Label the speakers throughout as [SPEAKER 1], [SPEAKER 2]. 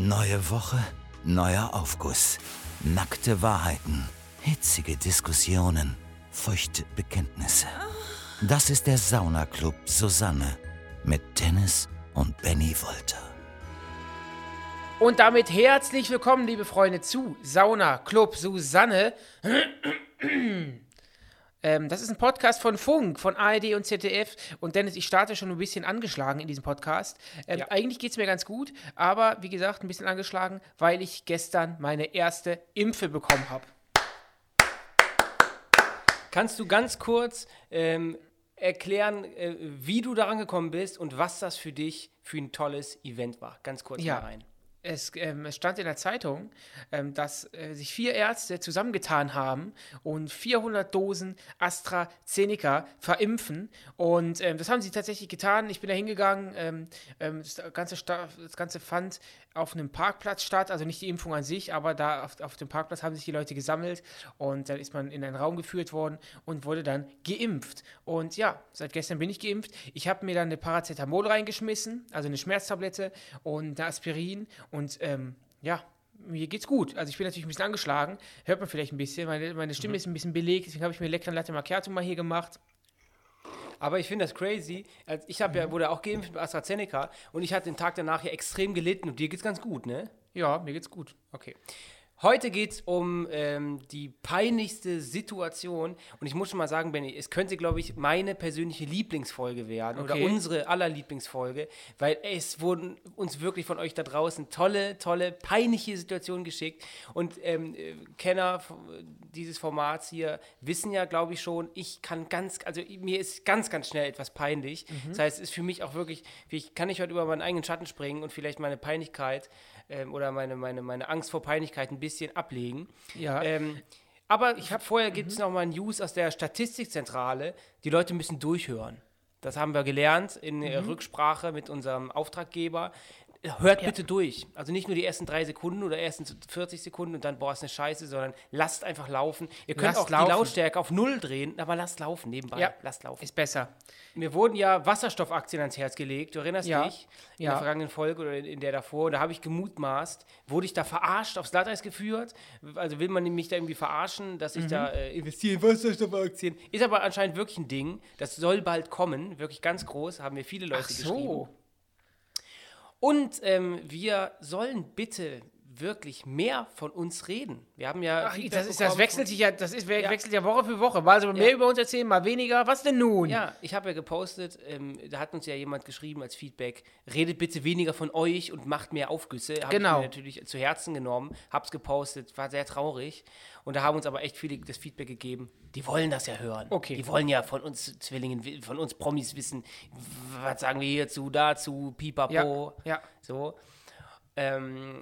[SPEAKER 1] Neue Woche, neuer Aufguss. Nackte Wahrheiten, hitzige Diskussionen, feuchte Bekenntnisse. Das ist der Saunaclub Susanne mit Dennis und Benny Wolter.
[SPEAKER 2] Und damit herzlich willkommen, liebe Freunde, zu Sauna Club Susanne. ähm, das ist ein Podcast von Funk, von ARD und ZDF. Und Dennis, ich starte schon ein bisschen angeschlagen in diesem Podcast. Ähm,
[SPEAKER 3] Ja.
[SPEAKER 2] Eigentlich geht es mir ganz gut, aber wie gesagt, ein bisschen angeschlagen, weil ich gestern meine erste Impfe bekommen habe.
[SPEAKER 3] Kannst du ganz kurz ähm, erklären, äh, wie du daran gekommen bist und was das für dich für ein tolles Event war? Ganz kurz
[SPEAKER 2] Ja.
[SPEAKER 3] mal rein.
[SPEAKER 2] Es, ähm, es stand in der Zeitung, ähm, dass äh, sich vier Ärzte zusammengetan haben und 400 Dosen AstraZeneca verimpfen. Und ähm, das haben sie tatsächlich getan. Ich bin da hingegangen. Ähm, ähm, das, Ganze das Ganze fand auf einem Parkplatz statt, also nicht die Impfung an sich, aber da auf, auf dem Parkplatz haben sich die Leute gesammelt und dann ist man in einen Raum geführt worden und wurde dann geimpft. Und ja, seit gestern bin ich geimpft. Ich habe mir dann eine Paracetamol reingeschmissen, also eine Schmerztablette und eine Aspirin ähm, ja, mir geht's gut. Also ich bin natürlich ein bisschen angeschlagen, hört man vielleicht ein bisschen. Meine, meine Stimme ist ein bisschen belegt, deswegen habe ich mir leckeren Latte Macchiato mal hier gemacht.
[SPEAKER 3] Aber ich finde das crazy. Also ich ja, wurde auch geimpft mit AstraZeneca und ich hatte den Tag danach ja extrem gelitten und dir geht's ganz gut, ne?
[SPEAKER 2] Ja, mir geht's gut.
[SPEAKER 3] Okay. Heute geht es um ähm, die peinlichste Situation. Und ich muss schon mal sagen, Benny, es könnte, glaube ich, meine persönliche Lieblingsfolge werden
[SPEAKER 2] Okay.
[SPEAKER 3] oder unsere aller Lieblingsfolge, weil es wurden uns wirklich von euch da draußen tolle, tolle, peinliche Situationen geschickt. Und ähm, äh, Kenner dieses Formats hier wissen ja, glaube ich, schon, ich kann ganz, also mir ist ganz, ganz schnell etwas peinlich. Das heißt, es ist für mich auch wirklich, ich kann ich heute über meinen eigenen Schatten springen und vielleicht meine Peinlichkeit ähm, oder meine, meine, meine Angst vor Peinlichkeit ein bisschen ablegen.
[SPEAKER 2] Ja.
[SPEAKER 3] Ähm, aber ich habe vorher gibt es noch mal News aus der Statistikzentrale. Die Leute müssen durchhören. Das haben wir gelernt in der Rücksprache mit unserem Auftraggeber. Hört bitte durch. Also nicht nur die ersten drei Sekunden oder ersten 40 Sekunden und dann, boah, ist eine Scheiße, sondern lasst einfach laufen. Ihr könnt
[SPEAKER 2] Lasst
[SPEAKER 3] auch
[SPEAKER 2] laufen.
[SPEAKER 3] die Lautstärke auf Null drehen, aber lasst laufen nebenbei.
[SPEAKER 2] Ja.
[SPEAKER 3] Lasst laufen.
[SPEAKER 2] Ist besser.
[SPEAKER 3] Mir wurden ja Wasserstoffaktien ans Herz gelegt. Du erinnerst
[SPEAKER 2] Ja.
[SPEAKER 3] dich? In der vergangenen Folge oder in, in der davor. Und da habe ich gemutmaßt, wurde ich da verarscht, aufs Glatteis geführt? Also will man mich da irgendwie verarschen, dass ich
[SPEAKER 2] Mhm.
[SPEAKER 3] da äh, investiere in Wasserstoffaktien? Ist aber anscheinend wirklich ein Ding. Das soll bald kommen. Wirklich ganz groß. Haben mir viele Leute
[SPEAKER 2] Ach
[SPEAKER 3] geschrieben. Und ähm, wir sollen bitte wirklich mehr von uns reden. Wir haben ja.
[SPEAKER 2] Ach, das, ist, das wechselt sich ja, das ist, we-
[SPEAKER 3] Ja.
[SPEAKER 2] wechselt ja Woche für Woche. Mal so mehr
[SPEAKER 3] Ja.
[SPEAKER 2] über uns erzählen, mal weniger. Was denn nun?
[SPEAKER 3] Ja, ich habe ja gepostet, ähm, da hat uns ja jemand geschrieben als Feedback, redet bitte weniger von euch und macht mehr Aufgüsse. Habe
[SPEAKER 2] Genau.
[SPEAKER 3] ich mir natürlich zu Herzen genommen, hab's gepostet, war sehr traurig. Und da haben uns aber echt viele das Feedback gegeben, die wollen das ja hören.
[SPEAKER 2] Okay.
[SPEAKER 3] Die wollen ja von uns Zwillingen, wi- von uns Promis wissen, was sagen wir hierzu, dazu, pipapo.
[SPEAKER 2] Ja, ja.
[SPEAKER 3] So. Ähm,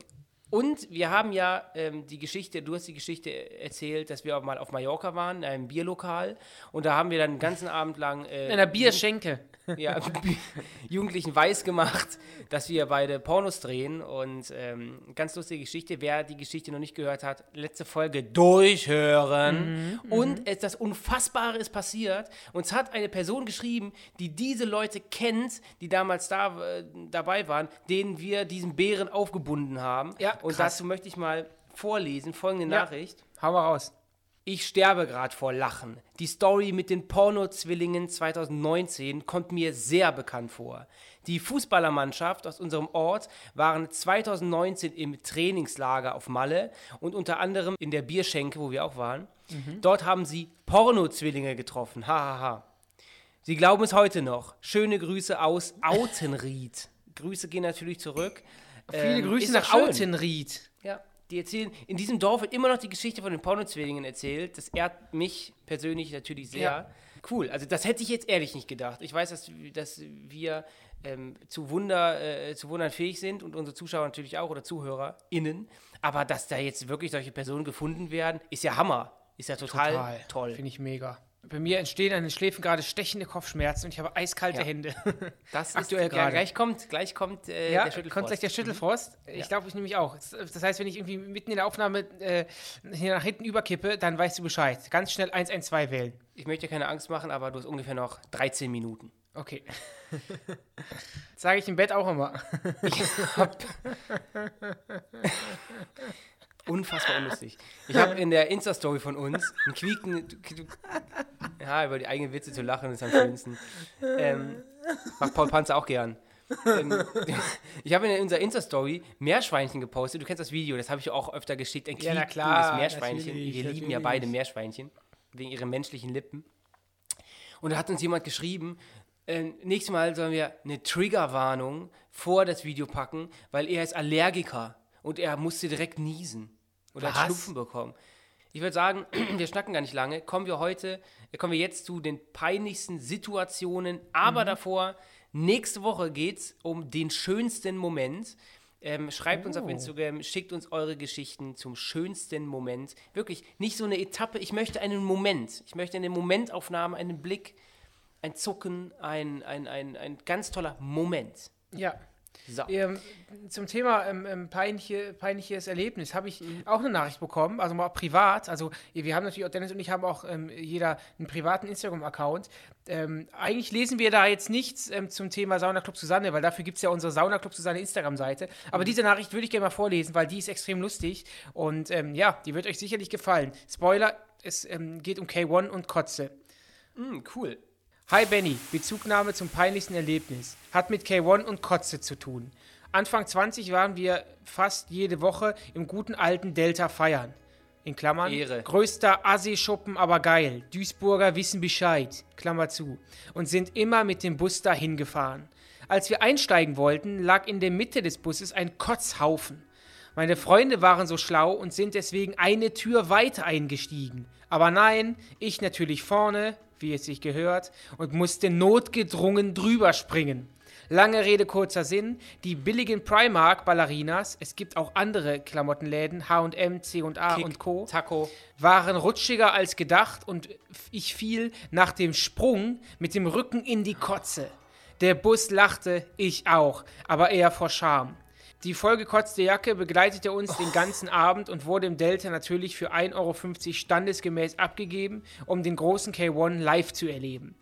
[SPEAKER 3] und wir haben ja ähm, die Geschichte, du hast die Geschichte erzählt, dass wir auch mal auf Mallorca waren, in einem Bierlokal. Und da haben wir dann den ganzen Abend lang äh,
[SPEAKER 2] In einer Bierschenke.
[SPEAKER 3] ja, Jugendlichen weiß gemacht, dass wir beide Pornos drehen. Und ähm, ganz lustige Geschichte. Wer die Geschichte noch nicht gehört hat, letzte Folge durchhören. und es, das Unfassbare ist passiert. Uns hat eine Person geschrieben, die diese Leute kennt, die damals da, äh, dabei waren, denen wir diesen Bären aufgebunden haben.
[SPEAKER 2] Ja,
[SPEAKER 3] und dazu möchte ich mal vorlesen, folgende
[SPEAKER 2] Ja.
[SPEAKER 3] Nachricht.
[SPEAKER 2] Hau mal raus.
[SPEAKER 3] Ich sterbe gerade vor Lachen. Die Story mit den Porno-Zwillingen 2019 kommt mir sehr bekannt vor. Die Fußballermannschaft aus unserem Ort waren 2019 im Trainingslager auf Malle und unter anderem in der Bierschenke, wo wir auch waren. Dort haben sie Porno-Zwillinge getroffen. Hahaha. Ha, ha. Sie glauben es heute noch. Schöne Grüße aus Autenried. Grüße gehen natürlich zurück.
[SPEAKER 2] Viele
[SPEAKER 3] Ähm,
[SPEAKER 2] Grüße nach. Autenried.
[SPEAKER 3] Ja, die erzählen, in diesem Dorf wird immer noch die Geschichte von den Pornozwillingen erzählt. Das ehrt mich persönlich natürlich sehr.
[SPEAKER 2] Ja.
[SPEAKER 3] Cool, also das hätte ich jetzt ehrlich nicht gedacht. Ich weiß, dass, dass wir ähm, zu, Wunder, äh, zu Wundern fähig sind und unsere Zuschauer natürlich auch oder ZuhörerInnen. Aber dass da jetzt wirklich solche Personen gefunden werden, ist ja Hammer. Ist ja total, toll.
[SPEAKER 2] Finde ich mega. Bei mir entstehen an den Schläfen gerade stechende Kopfschmerzen und ich habe eiskalte
[SPEAKER 3] Ja.
[SPEAKER 2] Hände.
[SPEAKER 3] Das ist
[SPEAKER 2] aktuell gerade.
[SPEAKER 3] Gleich kommt, gleich kommt äh,
[SPEAKER 2] Ja,
[SPEAKER 3] der Schüttelfrost.
[SPEAKER 2] kommt gleich der Schüttelfrost. Ich
[SPEAKER 3] Ja.
[SPEAKER 2] glaube, ich nämlich auch. Das, heißt, wenn ich irgendwie mitten in der Aufnahme äh, hier nach hinten überkippe, dann weißt du Bescheid. Ganz schnell 112 wählen.
[SPEAKER 3] Ich möchte keine Angst machen, aber du hast ungefähr noch 13 Minuten.
[SPEAKER 2] Okay. Sage ich im Bett auch immer.
[SPEAKER 3] Unfassbar unlustig. Ich habe in der Insta-Story von uns einen quieken. Ja, über die eigenen Witze zu lachen ist am schönsten. Ähm, macht Paul Panzer auch gern. Ähm, ich habe in unserer Insta-Story Meerschweinchen gepostet. Du kennst das Video, das habe ich auch öfter geschickt. Ein
[SPEAKER 2] Ja, na klar,
[SPEAKER 3] Meerschweinchen. Wir lieben ja
[SPEAKER 2] natürlich.
[SPEAKER 3] beide Meerschweinchen, wegen ihren menschlichen Lippen. Und da hat uns jemand geschrieben, äh, nächstes Mal sollen wir eine Triggerwarnung vor das Video packen, weil er ist Allergiker und er musste direkt niesen oder
[SPEAKER 2] Was?
[SPEAKER 3] Schnupfen bekommen. Ich würde sagen, wir schnacken gar nicht lange. Kommen wir heute, äh, kommen wir jetzt zu den peinlichsten Situationen, aber
[SPEAKER 2] Mhm.
[SPEAKER 3] davor, nächste Woche geht es um den schönsten Moment. Ähm, schreibt uns auf
[SPEAKER 2] Oh.
[SPEAKER 3] Instagram, schickt uns eure Geschichten zum schönsten Moment. Wirklich, nicht so eine Etappe, ich möchte einen Moment. Ich möchte eine Momentaufnahme, einen Blick, ein Zucken, ein, ein, ein, ein ganz toller Moment.
[SPEAKER 2] Ja.
[SPEAKER 3] So.
[SPEAKER 2] Ähm, zum Thema ähm, ähm, peinliche, peinliches Erlebnis habe ich auch eine Nachricht bekommen, also mal privat. Also wir haben natürlich, auch Dennis und ich haben auch ähm, jeder einen privaten Instagram-Account. Ähm, eigentlich lesen wir da jetzt nichts ähm, zum Thema Sauna Club Susanne, weil dafür gibt es ja unsere Sauna Club Susanne Instagram-Seite. Aber diese Nachricht würde ich gerne mal vorlesen, weil die ist extrem lustig und ja, die wird euch sicherlich gefallen. Spoiler, es geht um K1 und Kotze.
[SPEAKER 3] Mm, cool.
[SPEAKER 2] Hi Benny, Bezugnahme zum peinlichsten Erlebnis. Hat mit K1 und Kotze zu tun. Anfang 20 waren wir fast jede Woche im guten alten Delta feiern. In Klammern.
[SPEAKER 3] Ehre.
[SPEAKER 2] Größter Assi-Schuppen, aber geil. Duisburger wissen Bescheid. Klammer zu. Und sind immer mit dem Bus dahin gefahren. Als wir einsteigen wollten, lag in der Mitte des Busses ein Kotzhaufen. Meine Freunde waren so schlau und sind deswegen eine Tür weiter eingestiegen. Aber nein, ich natürlich vorne, wie es sich gehört, und musste notgedrungen drüber springen. Lange Rede, kurzer Sinn. Die billigen Primark-Ballerinas, es gibt auch andere Klamottenläden, H&M, C&A und Co.,
[SPEAKER 3] Taco.
[SPEAKER 2] waren rutschiger als gedacht und ich fiel nach dem Sprung mit dem Rücken in die Kotze. Der Bus lachte, ich auch, aber eher vor Scham. Die vollgekotzte Jacke begleitete uns den ganzen Abend und wurde im Delta natürlich für 1,50 Euro standesgemäß abgegeben, um den großen K1 live zu erleben.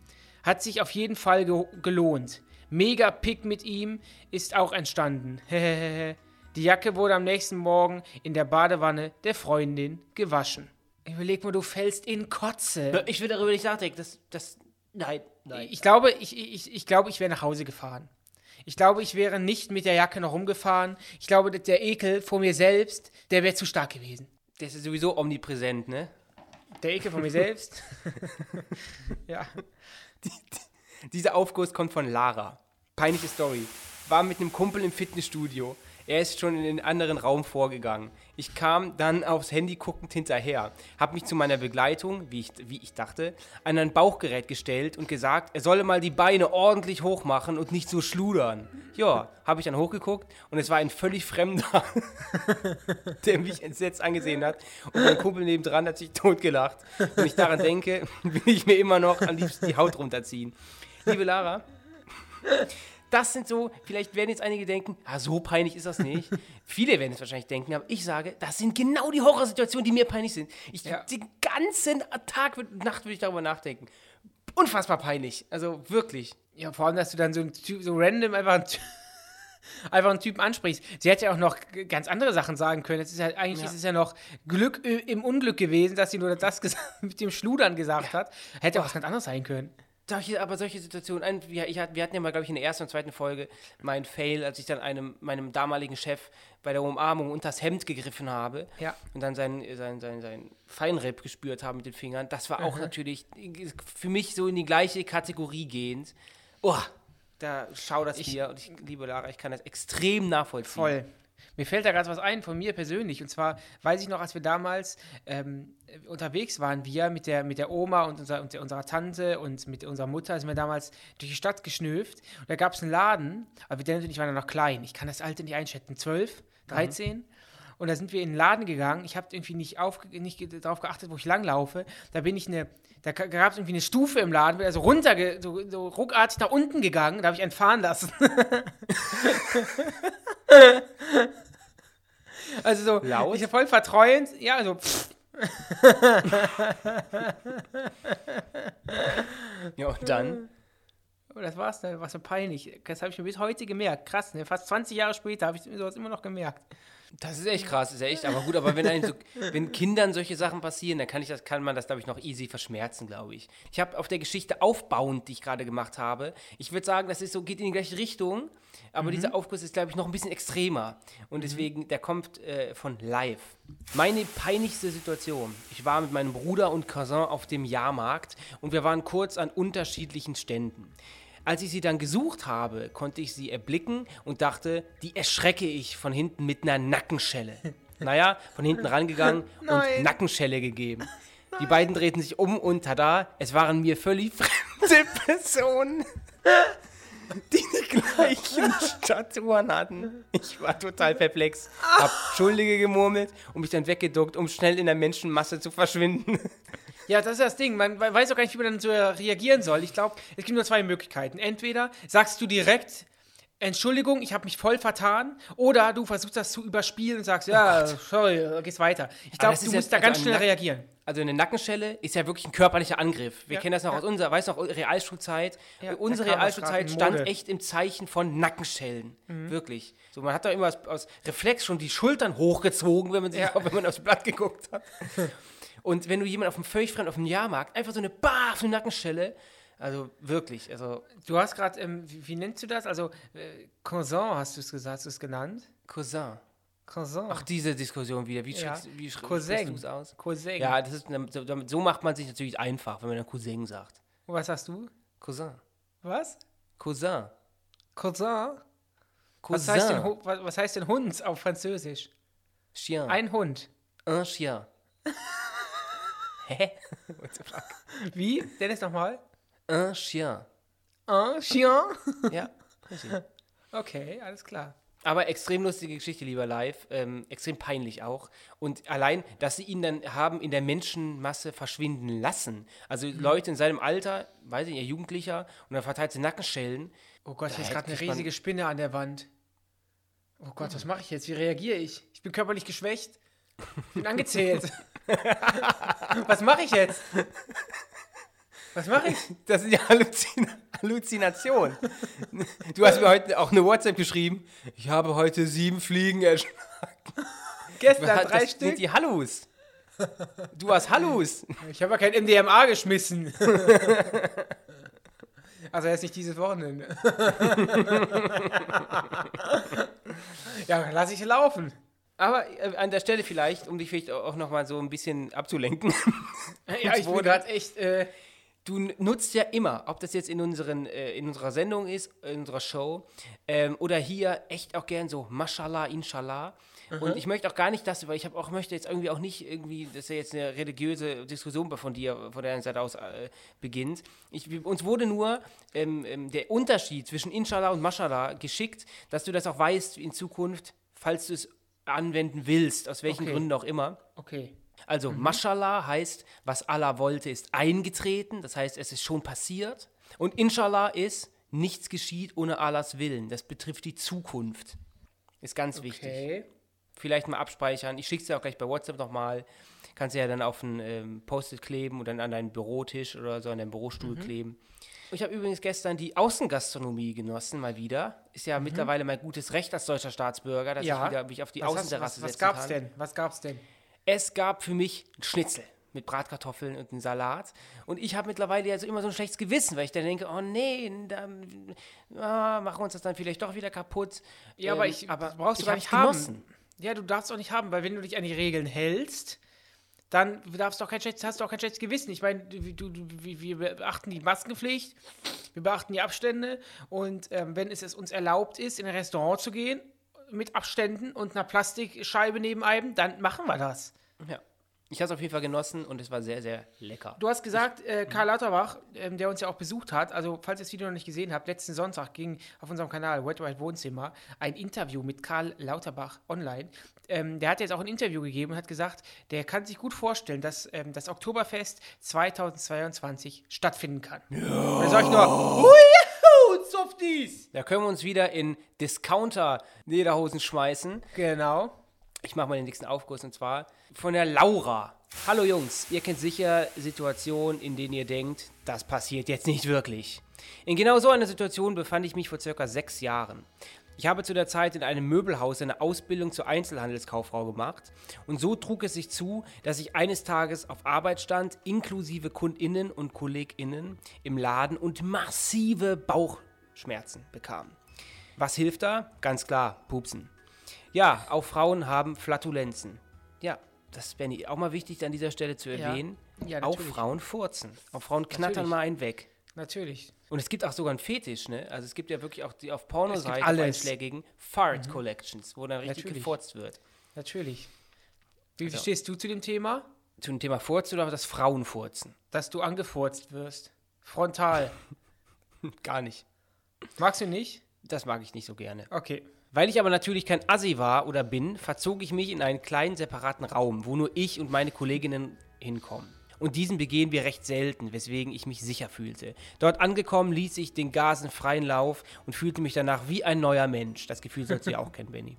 [SPEAKER 2] Hat sich auf jeden Fall ge gelohnt. Mega Pick mit ihm ist auch entstanden. Die Jacke wurde am nächsten Morgen in der Badewanne der Freundin gewaschen. Überleg mal, du fällst in Kotze.
[SPEAKER 3] Ich will darüber nicht nachdenken. Das, das, nein, nein.
[SPEAKER 2] Ich glaube, ich, ich, ich, glaube, ich wäre nach Hause gefahren. Ich glaube, ich wäre nicht mit der Jacke noch rumgefahren. Ich glaube, der Ekel vor mir selbst, der wäre zu stark gewesen.
[SPEAKER 3] Das ist sowieso omnipräsent, ne?
[SPEAKER 2] Der Ekel vor mir selbst. ja.
[SPEAKER 3] Dieser Aufguss kommt von Lara. Peinliche Story. War mit einem Kumpel im Fitnessstudio. Er ist schon in den anderen Raum vorgegangen. Ich kam dann aufs Handy guckend hinterher, habe mich zu meiner Begleitung, wie ich, wie ich dachte, an ein Bauchgerät gestellt und gesagt, er solle mal die Beine ordentlich hoch machen und nicht so schludern. Ja, habe ich dann hochgeguckt und es war ein völlig Fremder, der mich entsetzt angesehen hat. Und mein Kumpel nebendran hat sich totgelacht. Wenn ich daran denke, will ich mir immer noch am liebsten die Haut runterziehen. Liebe Lara, das sind so, vielleicht werden jetzt einige denken, ah, so peinlich ist das nicht. Viele werden es wahrscheinlich denken, aber ich sage, das sind genau die Horrorsituationen, die mir peinlich sind. Ich,
[SPEAKER 2] Ja.
[SPEAKER 3] Den ganzen Tag, und Nacht würde ich darüber nachdenken. Unfassbar peinlich. Also wirklich.
[SPEAKER 2] Ja, vor allem, dass du dann so, ein Typ, so random einfach einen, einfach einen Typen ansprichst. Sie hätte ja auch noch ganz andere Sachen sagen können. Es ist ja, eigentlich
[SPEAKER 3] Ja.
[SPEAKER 2] ist es ja noch Glück äh, im Unglück gewesen, dass sie nur das mit dem Schludern gesagt hat. Hätte auch was ganz anderes sein können.
[SPEAKER 3] Solche, aber solche Situationen, ein, wir, ich, wir hatten ja mal, glaube ich, in der ersten und zweiten Folge meinen Fail, als ich dann einem, meinem damaligen Chef bei der Umarmung unter das Hemd gegriffen habe
[SPEAKER 2] Ja.
[SPEAKER 3] und dann sein, sein, sein, sein Feinripp gespürt habe mit den Fingern. Das war auch natürlich für mich so in die gleiche Kategorie gehend. Oh, da schau das mir und ich liebe Lara, ich kann das extrem nachvollziehen.
[SPEAKER 2] Voll. Mir fällt da gerade was ein von mir persönlich. Und zwar weiß ich noch, als wir damals ähm, unterwegs waren, wir mit der, mit der Oma und, unser, und unserer Tante und mit unserer Mutter, sind wir damals durch die Stadt geschnüfft. Und da gab es einen Laden, aber wir und ich waren ja noch klein. Ich kann das Alter nicht einschätzen. 12, 13. Und da sind wir in den Laden gegangen. Ich habe irgendwie nicht, auf, nicht darauf geachtet, wo ich langlaufe. Da bin ich eine, da gab es irgendwie eine Stufe im Laden, bin also runter, so, so ruckartig nach unten gegangen. Da habe ich einen fahren lassen. Also so,
[SPEAKER 3] Laut?
[SPEAKER 2] ich bin voll vertreuend, ja, so, pff,
[SPEAKER 3] Ja, und dann?
[SPEAKER 2] Das war's dann, was so peinlich. Das habe ich mir bis heute gemerkt. Krass, ne? Fast 20 Jahre später habe ich sowas immer noch gemerkt.
[SPEAKER 3] Das ist echt krass, ist ja echt, aber gut, aber wenn, so, wenn Kindern solche Sachen passieren, dann kann, ich das, kann man das, glaube ich, noch easy verschmerzen, glaube ich. Ich habe auf der Geschichte aufbauend, die ich gerade gemacht habe, ich würde sagen, das ist so, geht in die gleiche Richtung, aber dieser Aufguss ist, glaube ich, noch ein bisschen extremer. Und deswegen, der kommt äh, von live. Meine peinlichste Situation, ich war mit meinem Bruder und Cousin auf dem Jahrmarkt und wir waren kurz an unterschiedlichen Ständen. Als ich sie dann gesucht habe, konnte ich sie erblicken und dachte, die erschrecke ich von hinten mit einer Nackenschelle. Naja, von hinten rangegangen und. Nackenschelle gegeben. Die beiden drehten sich um und tada, es waren mir völlig fremde Personen, die die gleichen Staturen hatten. Ich war total perplex, hab Schuldige gemurmelt und mich dann weggeduckt, um schnell in der Menschenmasse zu verschwinden.
[SPEAKER 2] Ja, das ist das Ding. Man weiß auch gar nicht, wie man dann so reagieren soll. Ich glaube, es gibt nur zwei Möglichkeiten. Entweder sagst du direkt, Entschuldigung, ich habe mich voll vertan, oder du versuchst das zu überspielen und sagst, ja, sorry, gehst weiter. Ich glaube, du musst
[SPEAKER 3] jetzt
[SPEAKER 2] da
[SPEAKER 3] also
[SPEAKER 2] ganz schnell reagieren.
[SPEAKER 3] Also eine Nackenschelle ist ja wirklich ein körperlicher Angriff. Wir
[SPEAKER 2] Ja,
[SPEAKER 3] kennen das noch
[SPEAKER 2] ja.
[SPEAKER 3] aus unserer, weiß noch, Realschulzeit.
[SPEAKER 2] Ja,
[SPEAKER 3] Unsere Realschulzeit stand echt im Zeichen von Nackenschellen.
[SPEAKER 2] Mhm.
[SPEAKER 3] Wirklich. So, man hat da immer aus, aus Reflex schon die Schultern hochgezogen, wenn man, sich, wenn man aufs Blatt geguckt hat. Und wenn du jemanden auf dem völlig fremd auf dem Jahrmarkt, einfach so eine Bar auf eine Nackenschelle, also wirklich, also
[SPEAKER 2] Du hast gerade, ähm, wie, wie nennst du das? Also, äh, Cousin hast du es gesagt, hast du es genannt?
[SPEAKER 3] Cousin.
[SPEAKER 2] Cousin.
[SPEAKER 3] Ach, diese Diskussion wieder. Wie,
[SPEAKER 2] Ja.
[SPEAKER 3] schreibst- wie
[SPEAKER 2] Cousin.
[SPEAKER 3] du es aus?
[SPEAKER 2] Cousin.
[SPEAKER 3] Ja, das ist, so- damit, so macht man sich natürlich einfach, wenn man dann Cousin sagt.
[SPEAKER 2] Und was hast du?
[SPEAKER 3] Cousin.
[SPEAKER 2] Was?
[SPEAKER 3] Cousin.
[SPEAKER 2] Cousin?
[SPEAKER 3] Cousin.
[SPEAKER 2] Was heißt, denn, was heißt denn Hund auf Französisch?
[SPEAKER 3] Chien.
[SPEAKER 2] Ein Hund.
[SPEAKER 3] Un chien. Hä?
[SPEAKER 2] Wie? Dennis nochmal.
[SPEAKER 3] Un chien.
[SPEAKER 2] Un chien?
[SPEAKER 3] Ja, richtig.
[SPEAKER 2] Okay, alles klar.
[SPEAKER 3] Aber extrem lustige Geschichte, lieber Live. Ähm, extrem peinlich auch. Und allein, dass sie ihn dann haben in der Menschenmasse verschwinden lassen. Also
[SPEAKER 2] Mhm.
[SPEAKER 3] Leute in seinem Alter, weiß ich nicht, Jugendlicher, und dann verteilt sie Nackenschellen.
[SPEAKER 2] Oh Gott,
[SPEAKER 3] Da
[SPEAKER 2] hier ist gerade eine riesige Spinne an der Wand. Oh Gott, was mache ich jetzt? Wie reagiere ich? Ich bin körperlich geschwächt. Ich bin angezählt. was mache ich jetzt? Was mache ich?
[SPEAKER 3] Das ist ja Halluzin Halluzination. Du hast mir heute auch eine WhatsApp geschrieben. Ich habe heute sieben Fliegen erschlagen.
[SPEAKER 2] Gestern
[SPEAKER 3] Das
[SPEAKER 2] drei
[SPEAKER 3] sind
[SPEAKER 2] Stück.
[SPEAKER 3] die Hallus. Du hast Hallus.
[SPEAKER 2] Ich habe ja kein MDMA geschmissen. Also jetzt nicht dieses Wochenende. ja, lass ich laufen.
[SPEAKER 3] Aber äh, an der Stelle vielleicht, um dich vielleicht auch nochmal so ein bisschen abzulenken.
[SPEAKER 2] Ja, ich
[SPEAKER 3] wurde-
[SPEAKER 2] gerade echt. Äh,
[SPEAKER 3] Du nutzt ja immer, ob das jetzt in, unseren, äh, in unserer Sendung ist, in unserer Show ähm, oder hier echt auch gern so Mashallah, Inshallah. Und ich möchte auch gar nicht das, weil ich habe auch möchte jetzt irgendwie auch nicht irgendwie, dass ja jetzt eine religiöse Diskussion von dir, von deiner Seite aus äh, beginnt. Ich, uns wurde nur ähm, ähm, der Unterschied zwischen Inshallah und Mashallah geschickt, dass du das auch weißt in Zukunft, falls du es anwenden willst, aus welchen
[SPEAKER 2] Okay.
[SPEAKER 3] Gründen auch immer.
[SPEAKER 2] okay.
[SPEAKER 3] Also, Mashallah heißt, was Allah wollte, ist eingetreten. Das heißt, es ist schon passiert. Und Inshallah ist, nichts geschieht ohne Allahs Willen. Das betrifft die Zukunft. Ist ganz wichtig.
[SPEAKER 2] Okay.
[SPEAKER 3] Vielleicht mal abspeichern. Ich schicke es dir auch gleich bei WhatsApp nochmal. Kannst du ja dann auf ein ähm, Post-it kleben und dann an deinen Bürotisch oder so an deinen Bürostuhl kleben. Ich habe übrigens gestern die Außengastronomie genossen, mal wieder. Ist ja mittlerweile mein gutes Recht als deutscher Staatsbürger, dass
[SPEAKER 2] Ja.
[SPEAKER 3] ich wieder mich auf die
[SPEAKER 2] Was, hast,
[SPEAKER 3] Außenterrasse
[SPEAKER 2] was, was
[SPEAKER 3] setzen
[SPEAKER 2] gab's
[SPEAKER 3] kann.
[SPEAKER 2] denn? Was gab's denn?
[SPEAKER 3] Es gab für mich einen Schnitzel mit Bratkartoffeln und einem Salat. Und ich habe mittlerweile also immer so ein schlechtes Gewissen, weil ich dann denke, oh nee, dann ah, machen wir uns das dann vielleicht doch wieder kaputt.
[SPEAKER 2] Ja, aber
[SPEAKER 3] Ähm,
[SPEAKER 2] ich
[SPEAKER 3] aber
[SPEAKER 2] brauchst du gar nicht haben.
[SPEAKER 3] genossen.
[SPEAKER 2] Ja, du darfst auch nicht haben, weil wenn du dich an die Regeln hältst, dann darfst du auch kein schlechtes, hast du auch kein schlechtes Gewissen. Ich meine, du, du, wir beachten die Maskenpflicht, wir beachten die Abstände und ähm, wenn es es uns erlaubt ist, in ein Restaurant zu gehen mit Abständen und einer Plastikscheibe neben einem, dann machen wir das.
[SPEAKER 3] Ja. Ich habe es auf jeden Fall genossen und es war sehr, sehr lecker.
[SPEAKER 2] Du hast gesagt, äh, Karl Lauterbach, ähm, der uns ja auch besucht hat, also falls ihr das Video noch nicht gesehen habt, letzten Sonntag ging auf unserem Kanal Wet White Wohnzimmer ein Interview mit Karl Lauterbach online. Ähm, der hat jetzt auch ein Interview gegeben und hat gesagt, der kann sich gut vorstellen, dass ähm, das Oktoberfest 2022 stattfinden kann. Ja. Dann sag ich nur, Huiuhu, Softies!
[SPEAKER 3] Da können wir uns wieder in Discounter-Lederhosen schmeißen.
[SPEAKER 2] Genau.
[SPEAKER 3] Ich mache mal den nächsten Aufguss und zwar von der Laura. Hallo Jungs, ihr kennt sicher Situationen, in denen ihr denkt, das passiert jetzt nicht wirklich. In genau so einer Situation befand ich mich vor circa sechs Jahren. Ich habe zu der Zeit in einem Möbelhaus eine Ausbildung zur Einzelhandelskauffrau gemacht und so trug es sich zu, dass ich eines Tages auf Arbeit stand, inklusive KundInnen und KollegInnen im Laden und massive Bauchschmerzen bekam. Was hilft da? Ganz klar, pupsen. Ja, auch Frauen haben Flatulenzen. Ja, das wäre auch mal wichtig an dieser Stelle zu
[SPEAKER 2] Ja.
[SPEAKER 3] erwähnen.
[SPEAKER 2] Ja,
[SPEAKER 3] auch
[SPEAKER 2] natürlich.
[SPEAKER 3] Frauen furzen. Auch Frauen knattern
[SPEAKER 2] Natürlich.
[SPEAKER 3] mal einen weg.
[SPEAKER 2] Natürlich.
[SPEAKER 3] Und es gibt auch sogar einen Fetisch, ne? Also es gibt ja wirklich auch die auf Pornoseiten.
[SPEAKER 2] Mhm.
[SPEAKER 3] einschlägigen Fart Collections, wo dann richtig
[SPEAKER 2] Natürlich.
[SPEAKER 3] gefurzt wird.
[SPEAKER 2] Natürlich. Wie
[SPEAKER 3] Also-
[SPEAKER 2] stehst du zu dem Thema?
[SPEAKER 3] Zu dem Thema Furzen oder das Frauenfurzen?
[SPEAKER 2] Dass du angefurzt wirst. Frontal.
[SPEAKER 3] Gar nicht.
[SPEAKER 2] Magst du nicht?
[SPEAKER 3] Das mag ich nicht so gerne.
[SPEAKER 2] Okay.
[SPEAKER 3] Weil ich aber natürlich kein Assi war oder bin, verzog ich mich in einen kleinen separaten Raum, wo nur ich und meine Kolleginnen hinkommen. Und diesen begehen wir recht selten, weswegen ich mich sicher fühlte. Dort angekommen ließ ich den Gasen freien Lauf und fühlte mich danach wie ein neuer Mensch. Das Gefühl sollst du ja auch kennen, Benny.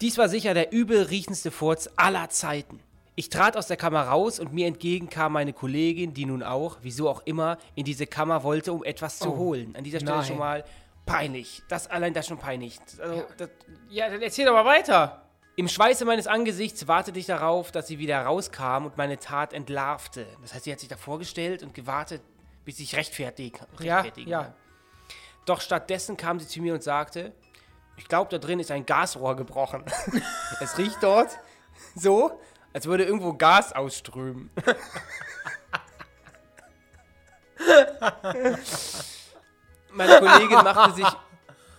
[SPEAKER 3] Dies war sicher der übel riechendste Furz aller Zeiten. Ich trat aus der Kammer raus und mir entgegen kam meine Kollegin, die nun auch, wieso auch immer, in diese Kammer wollte, um etwas zu
[SPEAKER 2] Oh,
[SPEAKER 3] holen. An dieser Stelle
[SPEAKER 2] nein.
[SPEAKER 3] schon mal peinlich. Das allein das schon peinlich. Also,
[SPEAKER 2] Ja.
[SPEAKER 3] das,
[SPEAKER 2] Ja, dann erzähl doch mal weiter.
[SPEAKER 3] im Schweiße meines Angesichts wartete ich darauf, dass sie wieder rauskam und meine Tat entlarvte. Das heißt, sie hat sich da vorgestellt und gewartet, bis ich rechtfertig,
[SPEAKER 2] Ja,
[SPEAKER 3] rechtfertigen
[SPEAKER 2] ja.
[SPEAKER 3] kann. Doch stattdessen kam sie zu mir und sagte, ich glaube, da drin ist ein Gasrohr gebrochen. es riecht dort so, als würde irgendwo Gas ausströmen. Meine Kollegin machte sich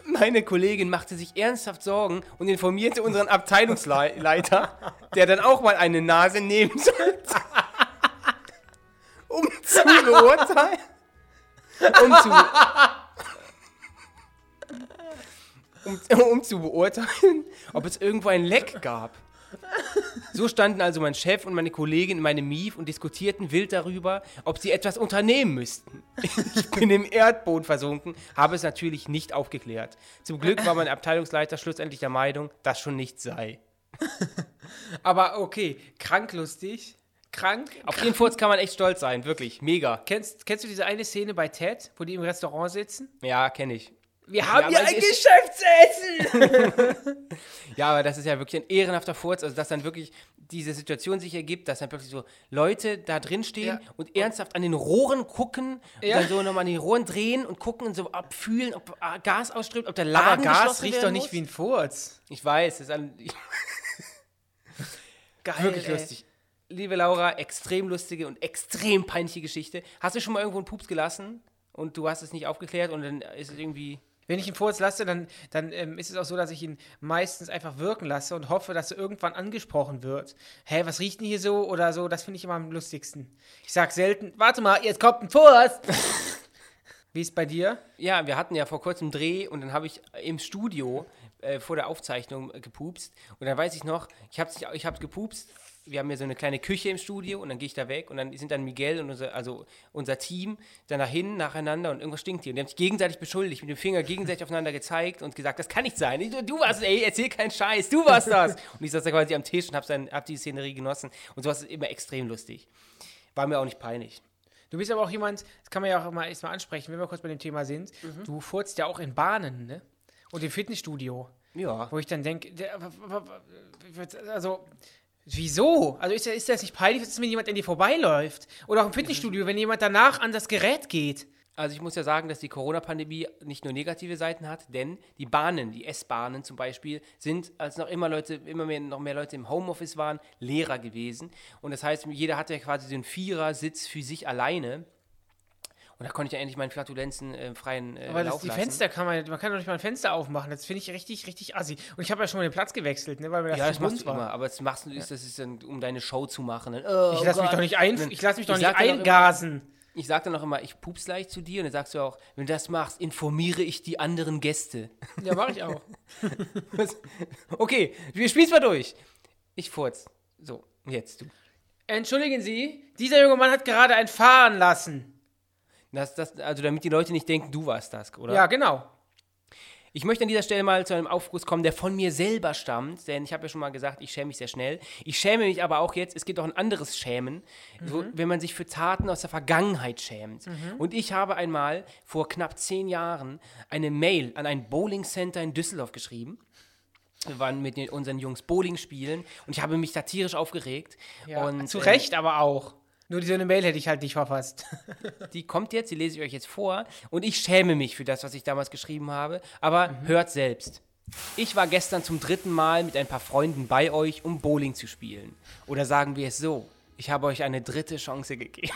[SPEAKER 3] meine Kollegin machte sich ernsthaft Sorgen und informierte unseren Abteilungsleiter, der dann auch mal eine Nase nehmen sollte, um zu beurteilen, um zu, um, um zu beurteilen, ob es irgendwo ein Leck gab. So standen also mein Chef und meine Kollegin in meinem Mief und diskutierten wild darüber, ob sie etwas unternehmen müssten. Ich bin im Erdboden versunken, habe es natürlich nicht aufgeklärt. Zum Glück war mein Abteilungsleiter schlussendlich der Meinung, dass schon nichts sei.
[SPEAKER 2] Aber okay, krank lustig. Krank.
[SPEAKER 3] Auf den Furz kann man echt stolz sein, wirklich, mega.
[SPEAKER 2] Kennst, kennst du diese eine Szene bei Ted, wo die im Restaurant sitzen?
[SPEAKER 3] Ja, kenne ich.
[SPEAKER 2] Wir haben
[SPEAKER 3] aber
[SPEAKER 2] hier ein Geschäftsessen!
[SPEAKER 3] Ja, aber das ist ja wirklich ein ehrenhafter Furz, also dass dann wirklich diese Situation sich ergibt, dass dann wirklich so Leute da drin stehen
[SPEAKER 2] Ja.
[SPEAKER 3] und ernsthaft an den Rohren gucken
[SPEAKER 2] Ja.
[SPEAKER 3] und dann so nochmal an den Rohren drehen und gucken und so abfühlen, ob ah, Gas ausströmt, ob der
[SPEAKER 2] Aber
[SPEAKER 3] Laden
[SPEAKER 2] Gas
[SPEAKER 3] geschlossen
[SPEAKER 2] riecht doch nicht
[SPEAKER 3] muss.
[SPEAKER 2] wie ein Furz.
[SPEAKER 3] Ich weiß, es ist ein,
[SPEAKER 2] Geil.
[SPEAKER 3] wirklich
[SPEAKER 2] ey.
[SPEAKER 3] lustig. Liebe Laura, extrem lustige und extrem peinliche Geschichte. Hast du schon mal irgendwo einen Pups gelassen und du hast es nicht aufgeklärt und dann ist es irgendwie...
[SPEAKER 2] Wenn ich einen Furz lasse, dann, dann ähm, ist es auch so, dass ich ihn meistens einfach wirken lasse und hoffe, dass er irgendwann angesprochen wird. Hä, was riecht denn hier so oder so? Das finde ich immer am lustigsten. Ich sag selten, warte mal, jetzt kommt ein Furz. Wie ist bei dir?
[SPEAKER 3] Ja, wir hatten ja vor kurzem einen Dreh und dann habe ich im Studio äh, vor der Aufzeichnung äh, gepupst. Und dann weiß ich noch, ich habe ich hab gepupst. Wir haben ja so eine kleine Küche im Studio und dann gehe ich da weg und dann sind dann Miguel und unser, also unser Team dann dahin nacheinander und irgendwas stinkt hier. Und die haben sich gegenseitig beschuldigt, mit dem Finger gegenseitig aufeinander gezeigt und gesagt, das kann nicht sein. Ich, du warst, ey, erzähl keinen Scheiß, du warst das. und ich saß da quasi am Tisch und habe hab die Szenerie genossen. Und sowas ist immer extrem lustig. War mir auch nicht peinlich.
[SPEAKER 2] Du bist aber auch jemand, das kann man ja auch immer erstmal ansprechen, wenn wir kurz bei dem Thema sind. Du furzt ja auch in Bahnen, ne? Und im Fitnessstudio.
[SPEAKER 3] Ja.
[SPEAKER 2] Wo ich dann denke, also, wieso? Also ist, ist das nicht peinlich, wenn jemand an dir vorbeiläuft? Oder auch im Fitnessstudio, wenn jemand danach an das Gerät geht?
[SPEAKER 3] Also ich muss ja sagen, dass die Corona-Pandemie nicht nur negative Seiten hat, denn die Bahnen, die S-Bahnen zum Beispiel, sind, als noch immer Leute, immer mehr, noch mehr Leute im Homeoffice waren, Lehrer gewesen. Und das heißt, jeder hatte ja quasi so einen Vierer-Sitz für sich alleine. Und da konnte ich ja endlich meinen Flatulenzen äh, freien äh,
[SPEAKER 2] Aber das,
[SPEAKER 3] Lauf
[SPEAKER 2] die
[SPEAKER 3] lassen.
[SPEAKER 2] Fenster kann man, man kann doch nicht mal ein Fenster aufmachen. Das finde ich richtig, richtig assi. Und ich habe ja schon mal den Platz gewechselt, ne, weil mir das
[SPEAKER 3] ja, das machst du immer,
[SPEAKER 2] war.
[SPEAKER 3] aber das machst du, ist, das ist dann, um deine Show zu machen. Dann, oh
[SPEAKER 2] Ich lasse mich
[SPEAKER 3] Gott.
[SPEAKER 2] doch nicht ein, ich lass mich doch
[SPEAKER 3] ich
[SPEAKER 2] nicht
[SPEAKER 3] auch immer-
[SPEAKER 2] eingasen.
[SPEAKER 3] Ich sag dann auch immer, ich pups gleich zu dir und dann sagst du auch, wenn du das machst, informiere ich die anderen Gäste.
[SPEAKER 2] Ja, mache ich auch.
[SPEAKER 3] Okay, wir spielen mal durch. Ich furz. So, jetzt du.
[SPEAKER 2] Entschuldigen Sie, dieser junge Mann hat gerade ein fahren lassen.
[SPEAKER 3] Das, das, also damit die Leute nicht denken, du warst das, oder?
[SPEAKER 2] Ja, genau.
[SPEAKER 3] Ich möchte an dieser Stelle mal zu einem Aufguss kommen, der von mir selber stammt, denn ich habe ja schon mal gesagt, ich schäme mich sehr schnell. Ich schäme mich aber auch jetzt, es gibt auch ein anderes Schämen, so, wenn man sich für Taten aus der Vergangenheit schämt. Und ich habe einmal vor knapp zehn Jahren eine Mail an ein Bowling Center in Düsseldorf geschrieben. Wir waren mit den, unseren Jungs Bowling spielen und ich habe mich satirisch aufgeregt.
[SPEAKER 2] Ja,
[SPEAKER 3] und,
[SPEAKER 2] zu
[SPEAKER 3] äh,
[SPEAKER 2] Recht aber auch. Nur diese eine Mail hätte ich halt nicht verfasst.
[SPEAKER 3] Die kommt jetzt, die lese ich euch jetzt vor. Und ich schäme mich für das, was ich damals geschrieben habe. Aber hört selbst. Ich war gestern zum dritten Mal mit ein paar Freunden bei euch, um Bowling zu spielen. Oder sagen wir es so: Ich habe euch eine dritte Chance gegeben.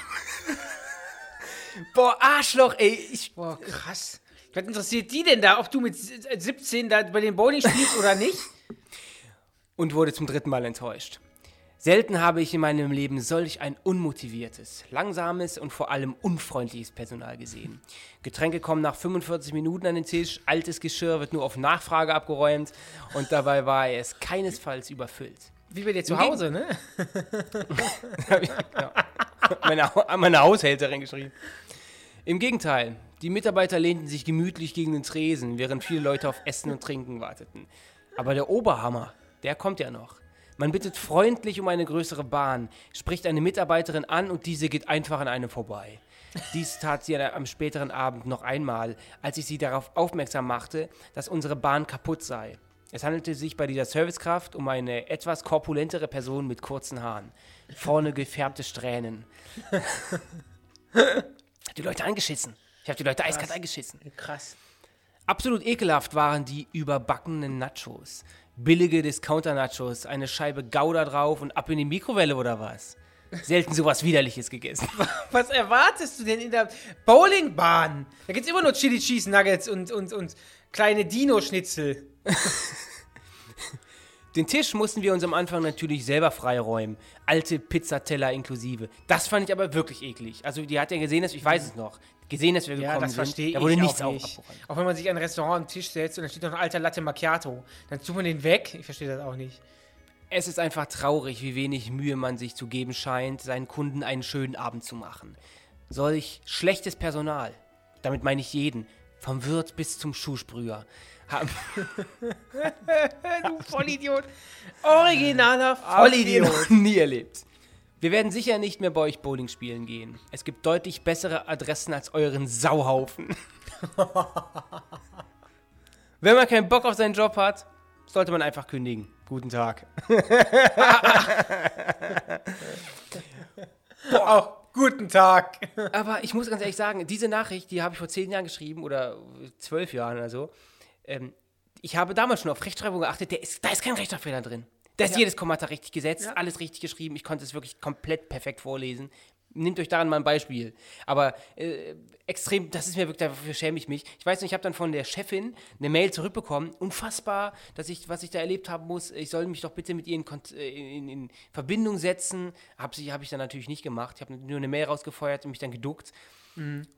[SPEAKER 3] Boah, Arschloch, ey. Ich,
[SPEAKER 2] Boah, krass. Was interessiert die denn da, ob du mit 17 da bei den Bowling spielst oder nicht?
[SPEAKER 3] und wurde zum dritten Mal enttäuscht. Selten habe ich in meinem Leben solch ein unmotiviertes, langsames und vor allem unfreundliches Personal gesehen. Getränke kommen nach 45 Minuten an den Tisch, altes Geschirr wird nur auf Nachfrage abgeräumt und dabei war es keinesfalls überfüllt.
[SPEAKER 2] Wie bei dir zu Hause, ne?
[SPEAKER 3] Ja. meine, meine Haushälterin geschrieben. Im Gegenteil, die Mitarbeiter lehnten sich gemütlich gegen den Tresen, während viele Leute auf Essen und Trinken warteten. Aber der Oberhammer, der kommt ja noch. Man bittet freundlich um eine größere Bahn, spricht eine Mitarbeiterin an und diese geht einfach an einem vorbei. Dies tat sie am späteren Abend noch einmal, als ich sie darauf aufmerksam machte, dass unsere Bahn kaputt sei. Es handelte sich bei dieser Servicekraft um eine etwas korpulentere Person mit kurzen Haaren. Vorne gefärbte Strähnen. ich hab die Leute angeschissen. Ich habe die Leute eiskalt angeschissen.
[SPEAKER 2] Krass.
[SPEAKER 3] Absolut ekelhaft waren die überbackenen Nachos. Billige Discounter-Nachos, eine Scheibe Gouda drauf und ab in die Mikrowelle oder was? Selten sowas Widerliches gegessen.
[SPEAKER 2] Was erwartest du denn in der Bowlingbahn? Da gibt's immer nur Chili Cheese Nuggets und, und, und kleine Dino-Schnitzel.
[SPEAKER 3] Den Tisch mussten wir uns am Anfang natürlich selber freiräumen. Alte Pizzateller inklusive. Das fand ich aber wirklich eklig. Also, die hat ja gesehen, dass ich weiß es noch. Gesehen, dass wir
[SPEAKER 2] Ja,
[SPEAKER 3] gekommen
[SPEAKER 2] das
[SPEAKER 3] sind.
[SPEAKER 2] verstehe ich
[SPEAKER 3] Da wurde nichts
[SPEAKER 2] auch nicht. Auch wenn man sich an ein Restaurant am Tisch setzt und dann steht noch ein alter Latte Macchiato. Dann tut man den weg. Ich verstehe das auch nicht.
[SPEAKER 3] Es ist einfach traurig, wie wenig Mühe man sich zu geben scheint, seinen Kunden einen schönen Abend zu machen. Solch schlechtes Personal, damit meine ich jeden, vom Wirt bis zum Schuhsprüher,
[SPEAKER 2] Du Vollidiot. Originaler
[SPEAKER 3] Vollidiot. nie erlebt. Wir werden sicher nicht mehr bei euch Bowling spielen gehen. Es gibt deutlich bessere Adressen als euren Sauhaufen. Wenn man keinen Bock auf seinen Job hat, sollte man einfach kündigen. Guten Tag.
[SPEAKER 2] Auch guten Tag.
[SPEAKER 3] Aber ich muss ganz ehrlich sagen, diese Nachricht, die habe ich vor zehn Jahren geschrieben oder zwölf Jahren oder so. Ähm, ich habe damals schon auf Rechtschreibung geachtet, ist, da ist kein Rechtschreibfehler drin. Da ist
[SPEAKER 2] Ja.
[SPEAKER 3] jedes Kommentar richtig gesetzt,
[SPEAKER 2] Ja.
[SPEAKER 3] alles richtig geschrieben. Ich konnte es wirklich komplett perfekt vorlesen. Nehmt euch daran mal ein Beispiel. Aber äh, extrem, das ist mir wirklich, dafür schäme ich mich. Ich weiß nicht, ich habe dann von der Chefin eine Mail zurückbekommen. Unfassbar, dass ich, was ich da erlebt haben muss. Ich soll mich doch bitte mit ihr in, äh, in, in Verbindung setzen. Habe hab ich dann natürlich nicht gemacht. Ich habe nur eine Mail rausgefeuert und mich dann geduckt.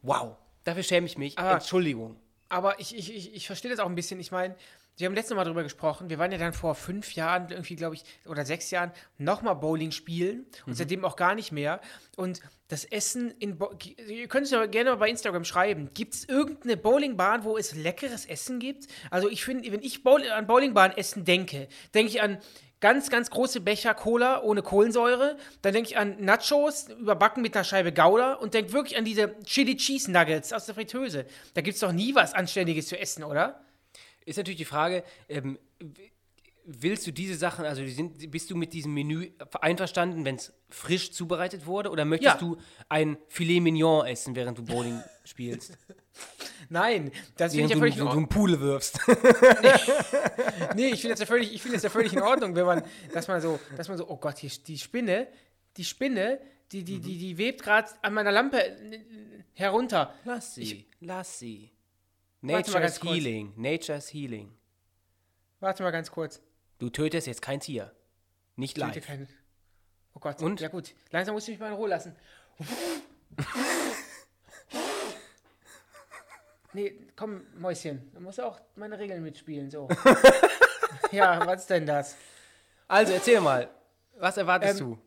[SPEAKER 3] Wow, dafür schäme ich mich.
[SPEAKER 2] Aber-
[SPEAKER 3] Entschuldigung.
[SPEAKER 2] Aber ich, ich, ich, ich verstehe das auch ein bisschen. Ich meine, wir haben letztes Mal drüber gesprochen. Wir waren ja dann vor fünf Jahren, irgendwie, glaube ich, oder sechs Jahren, nochmal Bowling spielen und seitdem auch gar nicht mehr. Und das Essen in. Bo Ihr könnt es ja gerne mal bei Instagram schreiben. Gibt es irgendeine Bowlingbahn, wo es leckeres Essen gibt? Also, ich finde, wenn ich Bowl an Bowlingbahn-Essen denke, denke ich an. Ganz, ganz große Becher Cola ohne Kohlensäure. Dann denke ich an Nachos, überbacken mit einer Scheibe Gouda und denke wirklich an diese Chili Cheese Nuggets aus der Fritteuse. Da gibt es doch nie was Anständiges zu essen, oder?
[SPEAKER 3] Ist natürlich die Frage, ähm, willst du diese Sachen, also die sind, bist du mit diesem Menü einverstanden, wenn es frisch zubereitet wurde? Oder möchtest
[SPEAKER 2] Ja.
[SPEAKER 3] du ein Filet Mignon essen, während du Bowling spielst?
[SPEAKER 2] Nein, das finde ich ja
[SPEAKER 3] du,
[SPEAKER 2] völlig in
[SPEAKER 3] so, so
[SPEAKER 2] Ordnung.
[SPEAKER 3] einen Pule wirfst.
[SPEAKER 2] Nee, ich finde das ja völlig, ich finde das ja völlig in Ordnung, wenn man, dass man so, dass man so, oh Gott, hier, die Spinne, die Spinne, die, die, die, die webt gerade an meiner Lampe herunter.
[SPEAKER 3] Lass sie, lass sie.
[SPEAKER 2] Warte mal ganz
[SPEAKER 3] Nature's
[SPEAKER 2] kurz.
[SPEAKER 3] Healing, Healing.
[SPEAKER 2] Warte mal ganz kurz.
[SPEAKER 3] Du tötest jetzt kein Tier. Nicht live.
[SPEAKER 2] keine- Oh Gott.
[SPEAKER 3] Und?
[SPEAKER 2] Ja gut, langsam musst du mich mal in Ruhe lassen. Nee, komm, Mäuschen, du musst auch meine Regeln mitspielen, so. ja, was ist denn das?
[SPEAKER 3] Also erzähl mal, was erwartest
[SPEAKER 2] Ähm,
[SPEAKER 3] du?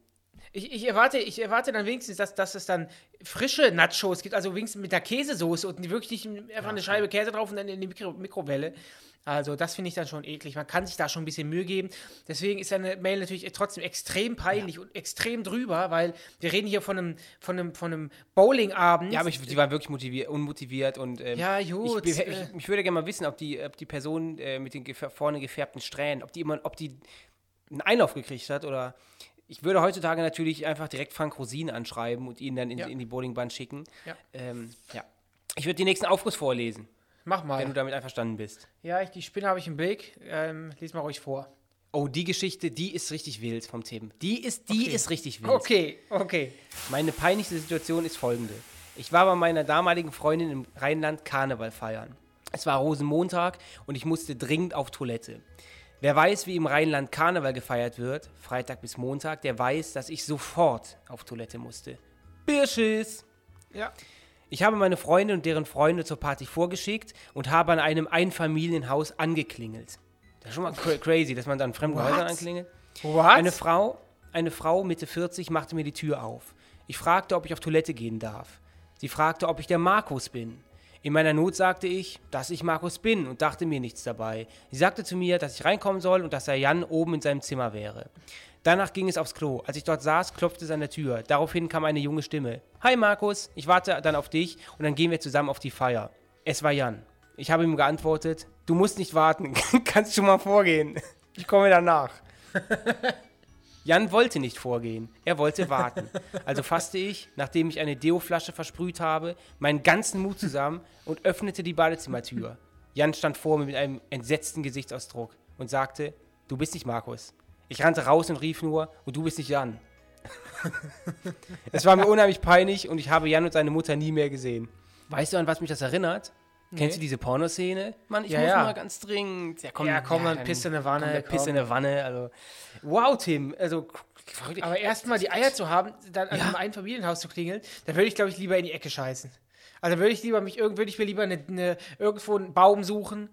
[SPEAKER 2] Ich, ich, erwarte, ich erwarte dann wenigstens, dass, dass es dann frische Nachos gibt, also wenigstens mit der Käsesoße und wirklich nicht einfach eine Scheibe Käse drauf und dann in die Mikro Mikrowelle. Also das finde ich dann schon eklig. Man kann sich da schon ein bisschen Mühe geben. Deswegen ist eine Mail natürlich trotzdem extrem peinlich und extrem drüber, weil wir reden hier von einem, von einem, von einem Bowlingabend.
[SPEAKER 3] Ja, aber ich, sie war wirklich motiviert, unmotiviert und ähm,
[SPEAKER 2] Ja, gut,
[SPEAKER 3] Ich, ich,
[SPEAKER 2] äh.
[SPEAKER 3] ich, ich würde gerne mal wissen, ob die, ob die Person äh, mit den vorne gefärbten Strähnen, ob die immer, ob die einen Einlauf gekriegt hat oder ich würde heutzutage natürlich einfach direkt Frank Rosin anschreiben und ihn dann in,
[SPEAKER 2] Ja.
[SPEAKER 3] in die Bowlingbahn schicken.
[SPEAKER 2] Ja.
[SPEAKER 3] Ähm, ja. Ich würde den nächsten Aufguss vorlesen,
[SPEAKER 2] Mach
[SPEAKER 3] wenn
[SPEAKER 2] mal.
[SPEAKER 3] du damit einverstanden bist.
[SPEAKER 2] Ja, ich, die Spinne habe ich im Blick. Ähm, lies mal ruhig vor.
[SPEAKER 3] Oh, die Geschichte, die ist richtig wild vom Tim. Die ist, die
[SPEAKER 2] Okay.
[SPEAKER 3] ist richtig wild.
[SPEAKER 2] Okay, okay.
[SPEAKER 3] Meine peinlichste Situation ist folgende. Ich war bei meiner damaligen Freundin im Rheinland Karneval feiern. Es war Rosenmontag und ich musste dringend auf Toilette. Wer weiß, wie im Rheinland Karneval gefeiert wird, Freitag bis Montag, der weiß, dass ich sofort auf Toilette musste. Birsches!
[SPEAKER 2] Ja.
[SPEAKER 3] Ich habe meine Freunde und deren Freunde zur Party vorgeschickt und habe an einem Einfamilienhaus angeklingelt. Das ist schon mal cra crazy, dass man dann an fremden
[SPEAKER 2] What?
[SPEAKER 3] Häusern anklingelt.
[SPEAKER 2] What?
[SPEAKER 3] Eine Frau, eine Frau Mitte 40 machte mir die Tür auf. Ich fragte, ob ich auf Toilette gehen darf. Sie fragte, ob ich der Markus bin. In meiner Not sagte ich, dass ich Markus bin und dachte mir nichts dabei. Sie sagte zu mir, dass ich reinkommen soll und dass der Jan oben in seinem Zimmer wäre. Danach ging es aufs Klo. Als ich dort saß, klopfte es an der Tür. Daraufhin kam eine junge Stimme. Hi Markus, ich warte dann auf dich und dann gehen wir zusammen auf die Feier. Es war Jan. Ich habe ihm geantwortet, du musst nicht warten, kannst schon mal vorgehen. Ich komme danach. Jan wollte nicht vorgehen, er wollte warten. Also fasste ich, nachdem ich eine Deo-Flasche versprüht habe, meinen ganzen Mut zusammen und öffnete die Badezimmertür. Jan stand vor mir mit einem entsetzten Gesichtsausdruck und sagte, du bist nicht Markus. Ich rannte raus und rief nur, und du bist nicht Jan. es war mir unheimlich peinlich und ich habe Jan und seine Mutter nie mehr gesehen. Weißt du, an was mich das erinnert? Kennst du diese Pornoszene? Mann, ich
[SPEAKER 2] Ja,
[SPEAKER 3] muss
[SPEAKER 2] ja.
[SPEAKER 3] mal ganz dringend. Ja, komm,
[SPEAKER 2] Ja, komm, dann Pisse in der Wanne,
[SPEAKER 3] Komm. Pisse in der Wanne. Also, wow, Tim. Also.
[SPEAKER 2] Aber erstmal die Eier zu haben, dann an einem Einfamilienhaus zu klingeln, da würde ich, glaube ich, lieber in die Ecke scheißen. Also würde ich lieber mich würde ich mir lieber eine, eine, irgendwo einen Baum suchen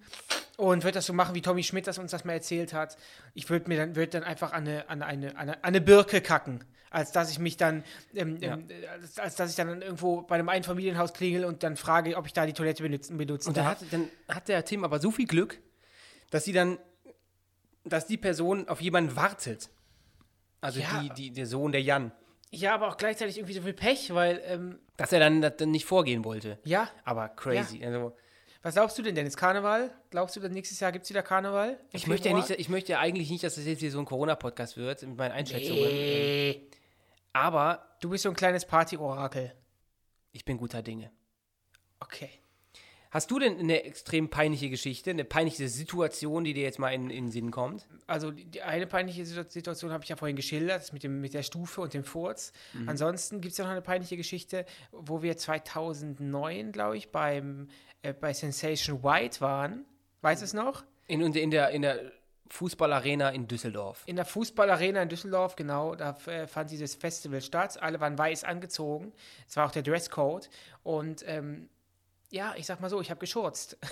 [SPEAKER 2] und würde das so machen, wie Tommy Schmidt das uns das mal erzählt hat. Ich würde mir dann, würde dann einfach an eine, an eine, an eine, an eine Birke kacken, als dass ich mich dann, ähm,
[SPEAKER 3] Ja.
[SPEAKER 2] ähm, als, als dass ich dann irgendwo bei einem Einfamilienhaus klingel und dann frage, ob ich da die Toilette benutzen, benutzen
[SPEAKER 3] Und dann
[SPEAKER 2] darf.
[SPEAKER 3] hat, dann hat der Tim aber so viel Glück, dass sie dann, dass die Person auf jemanden wartet. Also
[SPEAKER 2] Ja.
[SPEAKER 3] die, die, der Sohn, der Jan.
[SPEAKER 2] Ja, aber auch gleichzeitig irgendwie so viel Pech, weil, ähm,
[SPEAKER 3] Dass er dann, dann nicht vorgehen wollte.
[SPEAKER 2] ja,
[SPEAKER 3] Aber crazy. Also,
[SPEAKER 2] was glaubst du denn, Dennis? Karneval? Glaubst du, dass nächstes Jahr gibt es wieder Karneval?
[SPEAKER 3] Ich, möchte ja nicht, ich möchte ja eigentlich nicht, dass das jetzt hier so ein Corona-Podcast wird, mit meinen Einschätzungen.
[SPEAKER 2] Nee.
[SPEAKER 3] Aber
[SPEAKER 2] Du bist so ein kleines Party-Orakel.
[SPEAKER 3] ich bin guter Dinge.
[SPEAKER 2] Okay.
[SPEAKER 3] Hast du denn eine extrem peinliche Geschichte, eine peinliche Situation, die dir jetzt mal in, in den Sinn kommt?
[SPEAKER 2] Also die eine peinliche Situ- Situation habe ich ja vorhin geschildert, mit, dem, mit der Stufe und dem Furz.
[SPEAKER 3] Mhm.
[SPEAKER 2] Ansonsten gibt es ja noch eine peinliche Geschichte, wo wir 2009, glaube ich, beim, äh, bei Sensation White waren. Weißt du es noch?
[SPEAKER 3] In, in, der, in der Fußballarena in Düsseldorf.
[SPEAKER 2] In der Fußballarena in Düsseldorf, genau, da äh, fand dieses Festival statt. Alle waren weiß angezogen. Es war auch der Dresscode. Und ähm, ja, ich sag mal so, ich habe geschurzt.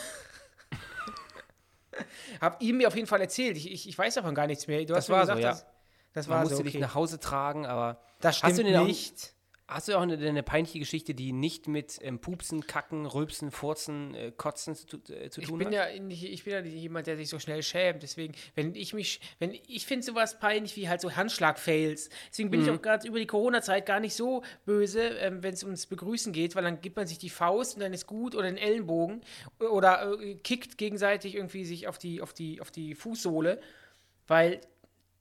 [SPEAKER 2] hab ihm mir auf jeden Fall erzählt. Ich, ich, ich weiß davon gar nichts mehr. Du
[SPEAKER 3] Das
[SPEAKER 2] hast mir
[SPEAKER 3] war so,
[SPEAKER 2] gesagt,
[SPEAKER 3] ja.
[SPEAKER 2] Das, das
[SPEAKER 3] Man
[SPEAKER 2] war
[SPEAKER 3] musste
[SPEAKER 2] so.
[SPEAKER 3] dich
[SPEAKER 2] Okay.
[SPEAKER 3] nach Hause tragen, aber
[SPEAKER 2] Das
[SPEAKER 3] Hast
[SPEAKER 2] stimmt
[SPEAKER 3] du den
[SPEAKER 2] nicht.
[SPEAKER 3] Hast du auch eine, eine peinliche Geschichte, die nicht mit ähm, Pupsen, Kacken, Rülpsen, Furzen, äh, Kotzen zu, äh, zu
[SPEAKER 2] Ich
[SPEAKER 3] tun
[SPEAKER 2] bin
[SPEAKER 3] hat?
[SPEAKER 2] ja nicht, ich bin ja nicht jemand, der sich so schnell schämt. Deswegen, wenn ich mich, wenn ich finde sowas peinlich wie halt so Handschlag-Fails. Deswegen bin ich
[SPEAKER 3] Mhm.
[SPEAKER 2] auch gerade über die Corona-Zeit gar nicht so böse, ähm, wenn es ums Begrüßen geht, weil dann gibt man sich die Faust und dann ist gut oder den Ellenbogen oder äh, kickt gegenseitig irgendwie sich auf die, auf die, auf die Fußsohle, weil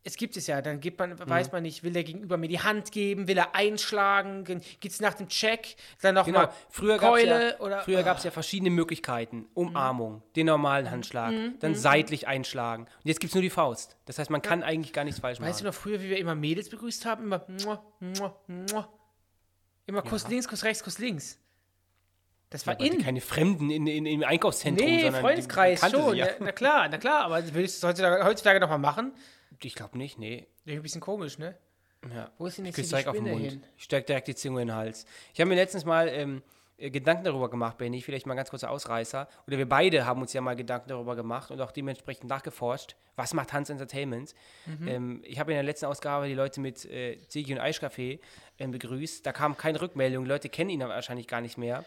[SPEAKER 2] es gibt es ja, dann gibt man,
[SPEAKER 3] Mhm.
[SPEAKER 2] weiß man nicht, will der Gegenüber mir die Hand geben, will er einschlagen, geht es nach dem Check, dann noch
[SPEAKER 3] Genau,
[SPEAKER 2] mal
[SPEAKER 3] früher gab es
[SPEAKER 2] Keule
[SPEAKER 3] ja,
[SPEAKER 2] oder
[SPEAKER 3] früher gab's ja verschiedene Möglichkeiten. Umarmung, den normalen Handschlag, dann seitlich einschlagen. Und jetzt gibt es nur die Faust. Das heißt, man kann eigentlich gar nichts falsch
[SPEAKER 2] Weißt du
[SPEAKER 3] machen.
[SPEAKER 2] noch früher, wie wir immer Mädels begrüßt haben? Immer mua, mua, mua. Immer Kuss links, Kuss rechts, Kuss links. Das war
[SPEAKER 3] die
[SPEAKER 2] in.
[SPEAKER 3] keine Fremden in, in, im Einkaufszentrum,
[SPEAKER 2] Nee,
[SPEAKER 3] sondern
[SPEAKER 2] Freundeskreis schon.
[SPEAKER 3] sie Ja.
[SPEAKER 2] Ja. Na klar, na klar, aber willst du es heutzutage, heutzutage noch mal machen?
[SPEAKER 3] Ich glaube nicht, nee.
[SPEAKER 2] Ein bisschen komisch, ne?
[SPEAKER 3] Ja.
[SPEAKER 2] Wo ist denn jetzt
[SPEAKER 3] Ich
[SPEAKER 2] hier die
[SPEAKER 3] direkt auf den
[SPEAKER 2] Spinne
[SPEAKER 3] Mund.
[SPEAKER 2] hin?
[SPEAKER 3] Ich steck direkt die Zunge in den Hals. Ich habe mir letztens mal ähm, äh, Gedanken darüber gemacht, Benny, vielleicht mal ganz kurzer Ausreißer. Oder wir beide haben uns ja mal Gedanken darüber gemacht und auch dementsprechend nachgeforscht, was macht Hans Entertainment. Ähm, ich habe in der letzten Ausgabe die Leute mit äh, Ziggy und Eischkaffee ähm, begrüßt. Da kam keine Rückmeldung. Die Leute kennen ihn wahrscheinlich gar nicht mehr.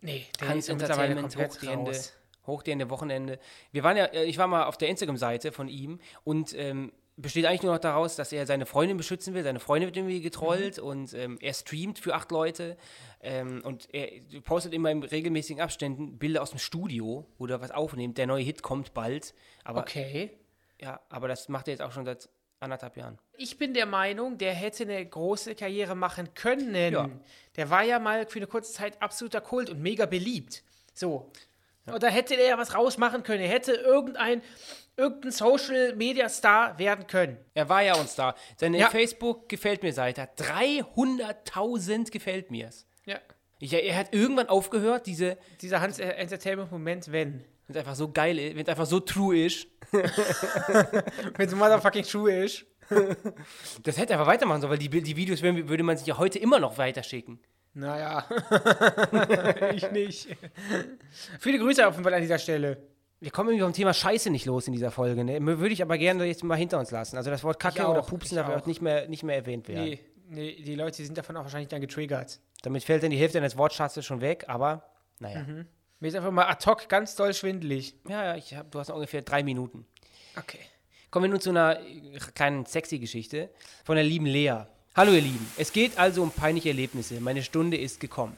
[SPEAKER 2] Nee, der
[SPEAKER 3] Hans
[SPEAKER 2] ist
[SPEAKER 3] Entertainment,
[SPEAKER 2] komplett
[SPEAKER 3] hoch die Hände,
[SPEAKER 2] raus.
[SPEAKER 3] hoch die Hände, Wochenende. Wir waren ja, äh, ich war mal auf der Instagram-Seite von ihm und ähm, besteht eigentlich nur noch daraus, dass er seine Freundin beschützen will. Seine Freundin wird irgendwie getrollt
[SPEAKER 2] Mhm.
[SPEAKER 3] und ähm, er streamt für acht Leute ähm, und er postet immer in regelmäßigen Abständen Bilder aus dem Studio, wo er was aufnimmt. Der neue Hit kommt bald. Aber,
[SPEAKER 2] Okay.
[SPEAKER 3] ja, aber das macht er jetzt auch schon seit anderthalb Jahren.
[SPEAKER 2] Ich bin der Meinung, der hätte eine große Karriere machen können.
[SPEAKER 3] Ja.
[SPEAKER 2] Der war ja mal für eine kurze Zeit absoluter Kult und mega beliebt. So. Und da hätte er ja was rausmachen können. Er hätte irgendein, irgendein Social Media Star werden können.
[SPEAKER 3] Er war ja uns da. Seine
[SPEAKER 2] Ja.
[SPEAKER 3] Facebook gefällt mir Seite hat 300.000 gefällt mir's.
[SPEAKER 2] Ja.
[SPEAKER 3] Ich, er hat irgendwann aufgehört, diese
[SPEAKER 2] Dieser Hans äh, Entertainment Moment, wenn.
[SPEAKER 3] Wenn es einfach so geil ist, wenn es einfach so true ist,
[SPEAKER 2] Wenn es motherfucking true ist.
[SPEAKER 3] das hätte einfach weitermachen sollen, weil die, die Videos würde man sich ja heute immer noch weiterschicken.
[SPEAKER 2] Naja. ich nicht. Viele Grüße auf jeden Fall an dieser Stelle.
[SPEAKER 3] Wir kommen irgendwie vom Thema Scheiße nicht los in dieser Folge, ne? Würde ich aber gerne jetzt mal hinter uns lassen. Also das Wort Kacke
[SPEAKER 2] Ich
[SPEAKER 3] oder
[SPEAKER 2] auch,
[SPEAKER 3] Pupsen darf
[SPEAKER 2] auch.
[SPEAKER 3] auch nicht mehr, nicht mehr erwähnt werden.
[SPEAKER 2] Nee, nee, die Leute sind davon auch wahrscheinlich dann getriggert.
[SPEAKER 3] Damit fällt dann die Hälfte deines Wortschatzes schon weg, aber naja.
[SPEAKER 2] Mir ist einfach mal ad hoc ganz doll schwindelig.
[SPEAKER 3] Ja, ja, ich hab, du hast noch ungefähr drei Minuten.
[SPEAKER 2] Okay.
[SPEAKER 3] Kommen wir nun zu einer kleinen sexy Geschichte von der lieben Lea. Hallo ihr Lieben, es geht also um peinliche Erlebnisse. Meine Stunde ist gekommen.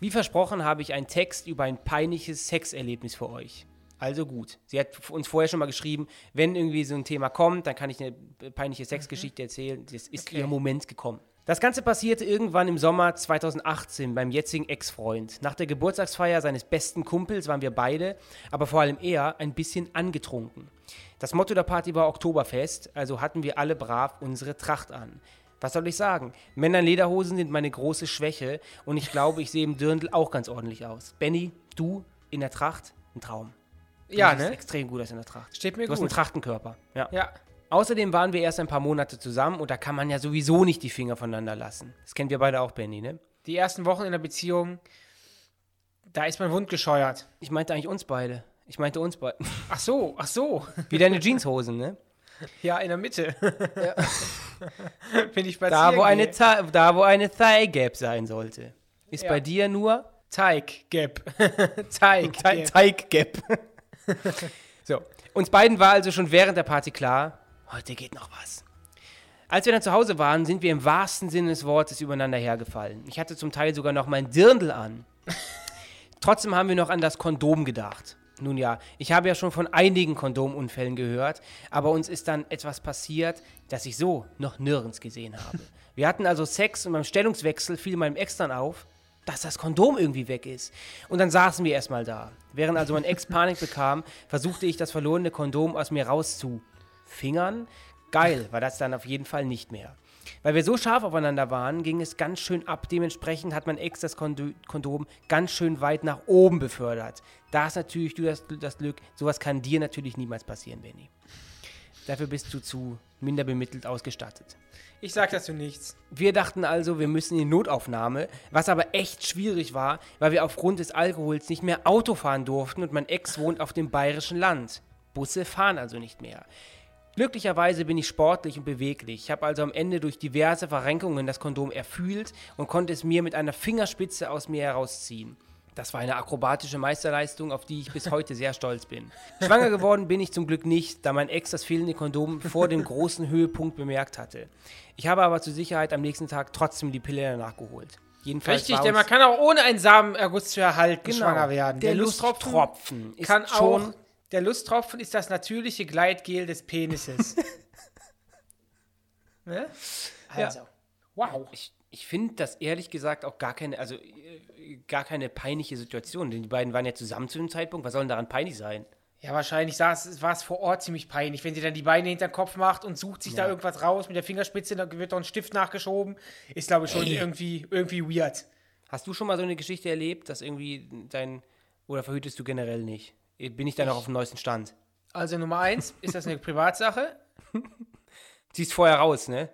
[SPEAKER 3] Wie versprochen habe ich einen Text über ein peinliches Sexerlebnis für euch. Also gut. Sie hat uns vorher schon mal geschrieben, wenn irgendwie so ein Thema kommt, dann kann ich eine peinliche Sexgeschichte erzählen. Das ist
[SPEAKER 2] Okay.
[SPEAKER 3] ihr Moment gekommen. Das Ganze passierte irgendwann im Sommer 2018 beim jetzigen Ex-Freund. Nach der Geburtstagsfeier seines besten Kumpels waren wir beide, aber vor allem er, ein bisschen angetrunken. Das Motto der Party war Oktoberfest, also hatten wir alle brav unsere Tracht an. Was soll ich sagen? Männer in Lederhosen sind meine große Schwäche und ich glaube, ich sehe im Dirndl auch ganz ordentlich aus. Benny, du in der Tracht, ein Traum. Du
[SPEAKER 2] Ja, ne?
[SPEAKER 3] extrem gut aus in der Tracht.
[SPEAKER 2] Steht mir
[SPEAKER 3] Du hast einen
[SPEAKER 2] gut.
[SPEAKER 3] Trachtenkörper. Ja.
[SPEAKER 2] Ja.
[SPEAKER 3] Außerdem waren wir erst ein paar Monate zusammen und da kann man ja sowieso nicht die Finger voneinander lassen. Das kennen wir beide auch, Benny, ne?
[SPEAKER 2] Die ersten Wochen in der Beziehung, da ist man wundgescheuert.
[SPEAKER 3] Ich meinte eigentlich uns beide. Ich meinte uns beide.
[SPEAKER 2] Ach so, ach so.
[SPEAKER 3] Wie deine Jeanshosen, ne?
[SPEAKER 2] Ja, in der Mitte. Bin ich
[SPEAKER 3] Da, wo eine, Thigh- da, wo eine Thigh Gap sein sollte. Ist
[SPEAKER 2] Ja.
[SPEAKER 3] bei dir nur
[SPEAKER 2] Teig Gap. Teig Gap.
[SPEAKER 3] Teig Gap. so. Uns beiden war also schon während der Party klar, heute geht noch was. Als wir dann zu Hause waren, sind wir im wahrsten Sinne des Wortes übereinander hergefallen. Ich hatte zum Teil sogar noch mein Dirndl an. Trotzdem haben wir noch an das Kondom gedacht. Nun ja, ich habe ja schon von einigen Kondomunfällen gehört, aber uns ist dann etwas passiert, das ich so noch nirgends gesehen habe. Wir hatten also Sex und beim Stellungswechsel fiel meinem Ex dann auf, dass das Kondom irgendwie weg ist. Und dann saßen wir erstmal da. Während also mein Ex Panik bekam, versuchte ich das verlorene Kondom aus mir rauszufingern. Geil war das dann auf jeden Fall nicht mehr. Weil wir so scharf aufeinander waren, ging es ganz schön ab. Dementsprechend hat mein Ex das Kondo Kondom ganz schön weit nach oben befördert. Da hast natürlich du das, das Glück, sowas kann dir natürlich niemals passieren, Benny. Dafür bist du zu minder bemittelt ausgestattet.
[SPEAKER 2] Ich sag dazu nichts.
[SPEAKER 3] Wir dachten also, wir müssen in Notaufnahme, was aber echt schwierig war, weil wir aufgrund des Alkohols nicht mehr Auto fahren durften und mein Ex wohnt auf dem bayerischen Land. Busse fahren also nicht mehr. Glücklicherweise bin ich sportlich und beweglich. Ich habe also am Ende durch diverse Verrenkungen das Kondom erfühlt und konnte es mir mit einer Fingerspitze aus mir herausziehen. Das war eine akrobatische Meisterleistung, auf die ich bis heute sehr stolz bin. Schwanger geworden bin ich zum Glück nicht, da mein Ex das fehlende Kondom vor dem großen Höhepunkt bemerkt hatte. Ich habe aber zur Sicherheit am nächsten Tag trotzdem die Pille nachgeholt. Jedenfalls
[SPEAKER 2] Richtig, denn man kann auch ohne einen Samenerguss zu erhalten
[SPEAKER 3] Genau.
[SPEAKER 2] schwanger werden.
[SPEAKER 3] Der Lusttropfen ist
[SPEAKER 2] kann
[SPEAKER 3] schon-
[SPEAKER 2] auch. Der Lusttropfen ist das natürliche Gleitgel des Penises. ne? Also. Wow.
[SPEAKER 3] Ich, ich finde das ehrlich gesagt auch gar keine, also äh, gar keine peinliche Situation, denn die beiden waren ja zusammen zu dem Zeitpunkt. Was soll denn daran peinlich sein?
[SPEAKER 2] Ja, wahrscheinlich war es vor Ort ziemlich peinlich, wenn sie dann die Beine hinter den Kopf macht und sucht sich da irgendwas raus mit der Fingerspitze, da wird doch ein Stift nachgeschoben. Ist, glaube ich, schon irgendwie, irgendwie weird.
[SPEAKER 3] Hast du schon mal so eine Geschichte erlebt, dass irgendwie dein, oder verhütest du generell nicht? bin ich dann noch auf dem neuesten Stand.
[SPEAKER 2] Also Nummer eins, ist das eine Privatsache?
[SPEAKER 3] Ziehst vorher raus, ne?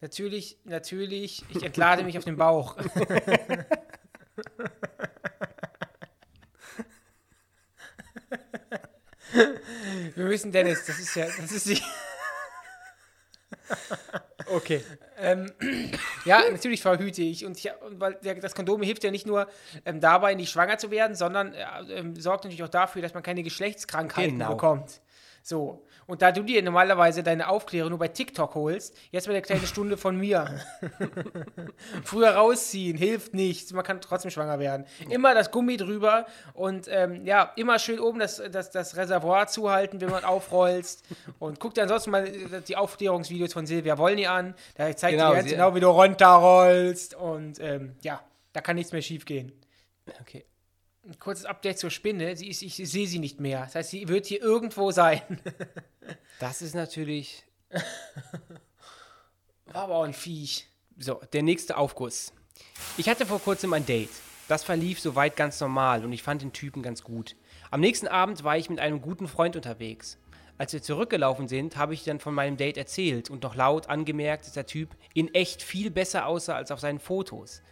[SPEAKER 2] Natürlich, natürlich, ich entlade mich auf den Bauch. Wir müssen Dennis, das ist ja, das ist die.
[SPEAKER 3] Okay.
[SPEAKER 2] Ähm, ja, natürlich verhüte ich. Und ich, weil der, das Kondom hilft ja nicht nur ähm, dabei, nicht schwanger zu werden, sondern äh, ähm, sorgt natürlich auch dafür, dass man keine Geschlechtskrankheiten
[SPEAKER 3] Genau.
[SPEAKER 2] bekommt. So. Und da du dir normalerweise deine Aufklärung nur bei TikTok holst, jetzt mal eine kleine Stunde von mir. Früher rausziehen, hilft nichts. Man kann trotzdem schwanger werden. Immer das Gummi drüber und ähm, ja, immer schön oben das, das, das Reservoir zuhalten, wenn man aufrollst. Und guck dir ansonsten mal äh, die Aufklärungsvideos von Silvia Wollny an. Da zeigt
[SPEAKER 3] Genau,
[SPEAKER 2] dir ganz genau, wie du runterrollst. Und ähm, ja, da kann nichts mehr schief gehen.
[SPEAKER 3] Okay.
[SPEAKER 2] Ein kurzes Update zur Spinne. Sie ist, ich sehe sie nicht mehr. Das heißt, sie wird hier irgendwo sein.
[SPEAKER 3] Das ist natürlich.
[SPEAKER 2] War aber auch ein Viech.
[SPEAKER 3] So, der nächste Aufguss. Ich hatte vor kurzem ein Date. Das verlief soweit ganz normal und ich fand den Typen ganz gut. Am nächsten Abend war ich mit einem guten Freund unterwegs. Als wir zurückgelaufen sind, habe ich dann von meinem Date erzählt und noch laut angemerkt, dass der Typ in echt viel besser aussah als auf seinen Fotos.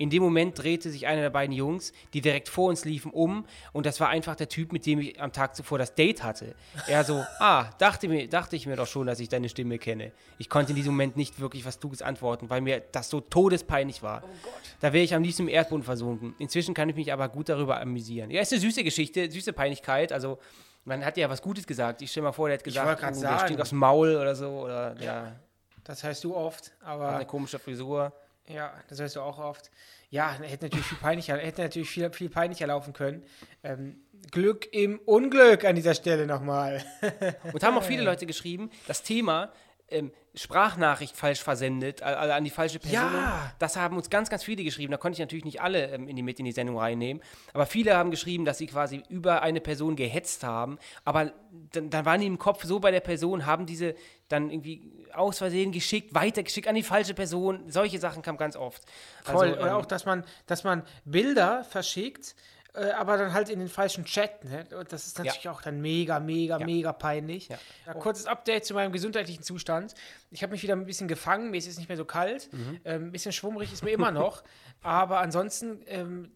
[SPEAKER 3] In dem Moment drehte sich einer der beiden Jungs, die direkt vor uns liefen, um und das war einfach der Typ, mit dem ich am Tag zuvor das Date hatte. Er so, ah, dachte, mir, dachte ich mir doch schon, dass ich deine Stimme kenne. Ich konnte in diesem Moment nicht wirklich was Kluges antworten, weil mir das so todespeinlich war. Da wäre ich am liebsten im Erdboden versunken. Inzwischen kann ich mich aber gut darüber amüsieren. Ja, ist eine süße Geschichte, süße Peinlichkeit, also man hat ja was Gutes gesagt. Ich stell mal vor, der hat gesagt, oh, der stinkt aus dem Maul oder so oder der
[SPEAKER 2] Das heißt du oft, aber
[SPEAKER 3] eine komische Frisur.
[SPEAKER 2] Ja, das hörst du auch oft. Ja, hätte natürlich viel peinlicher, hätte natürlich viel, viel peinlicher laufen können. Ähm, Glück im Unglück an dieser Stelle nochmal.
[SPEAKER 3] Und haben auch viele Leute geschrieben, das Thema ähm, Sprachnachricht falsch versendet, also an die falsche Person.
[SPEAKER 2] Ja.
[SPEAKER 3] Das haben uns ganz, ganz viele geschrieben. Da konnte ich natürlich nicht alle ähm, in die, mit in die Sendung reinnehmen. Aber viele haben geschrieben, dass sie quasi über eine Person gehetzt haben. Aber dann, dann waren die im Kopf so bei der Person, haben diese dann irgendwie aus Versehen geschickt, weitergeschickt an die falsche Person. Solche Sachen kamen ganz oft.
[SPEAKER 2] Voll.
[SPEAKER 3] Also,
[SPEAKER 2] Oder
[SPEAKER 3] ähm,
[SPEAKER 2] auch, dass man, dass man Bilder verschickt, äh, aber dann halt in den falschen Chat. Ne? Und das ist natürlich auch dann mega, mega,
[SPEAKER 3] Ja.
[SPEAKER 2] mega peinlich.
[SPEAKER 3] Ja.
[SPEAKER 2] Ja, kurzes Update zu meinem gesundheitlichen Zustand. Ich habe mich wieder ein bisschen gefangen, mir ist es nicht mehr so kalt.
[SPEAKER 3] Mhm.
[SPEAKER 2] Ähm, ein bisschen schwummrig ist mir immer noch. aber ansonsten ähm,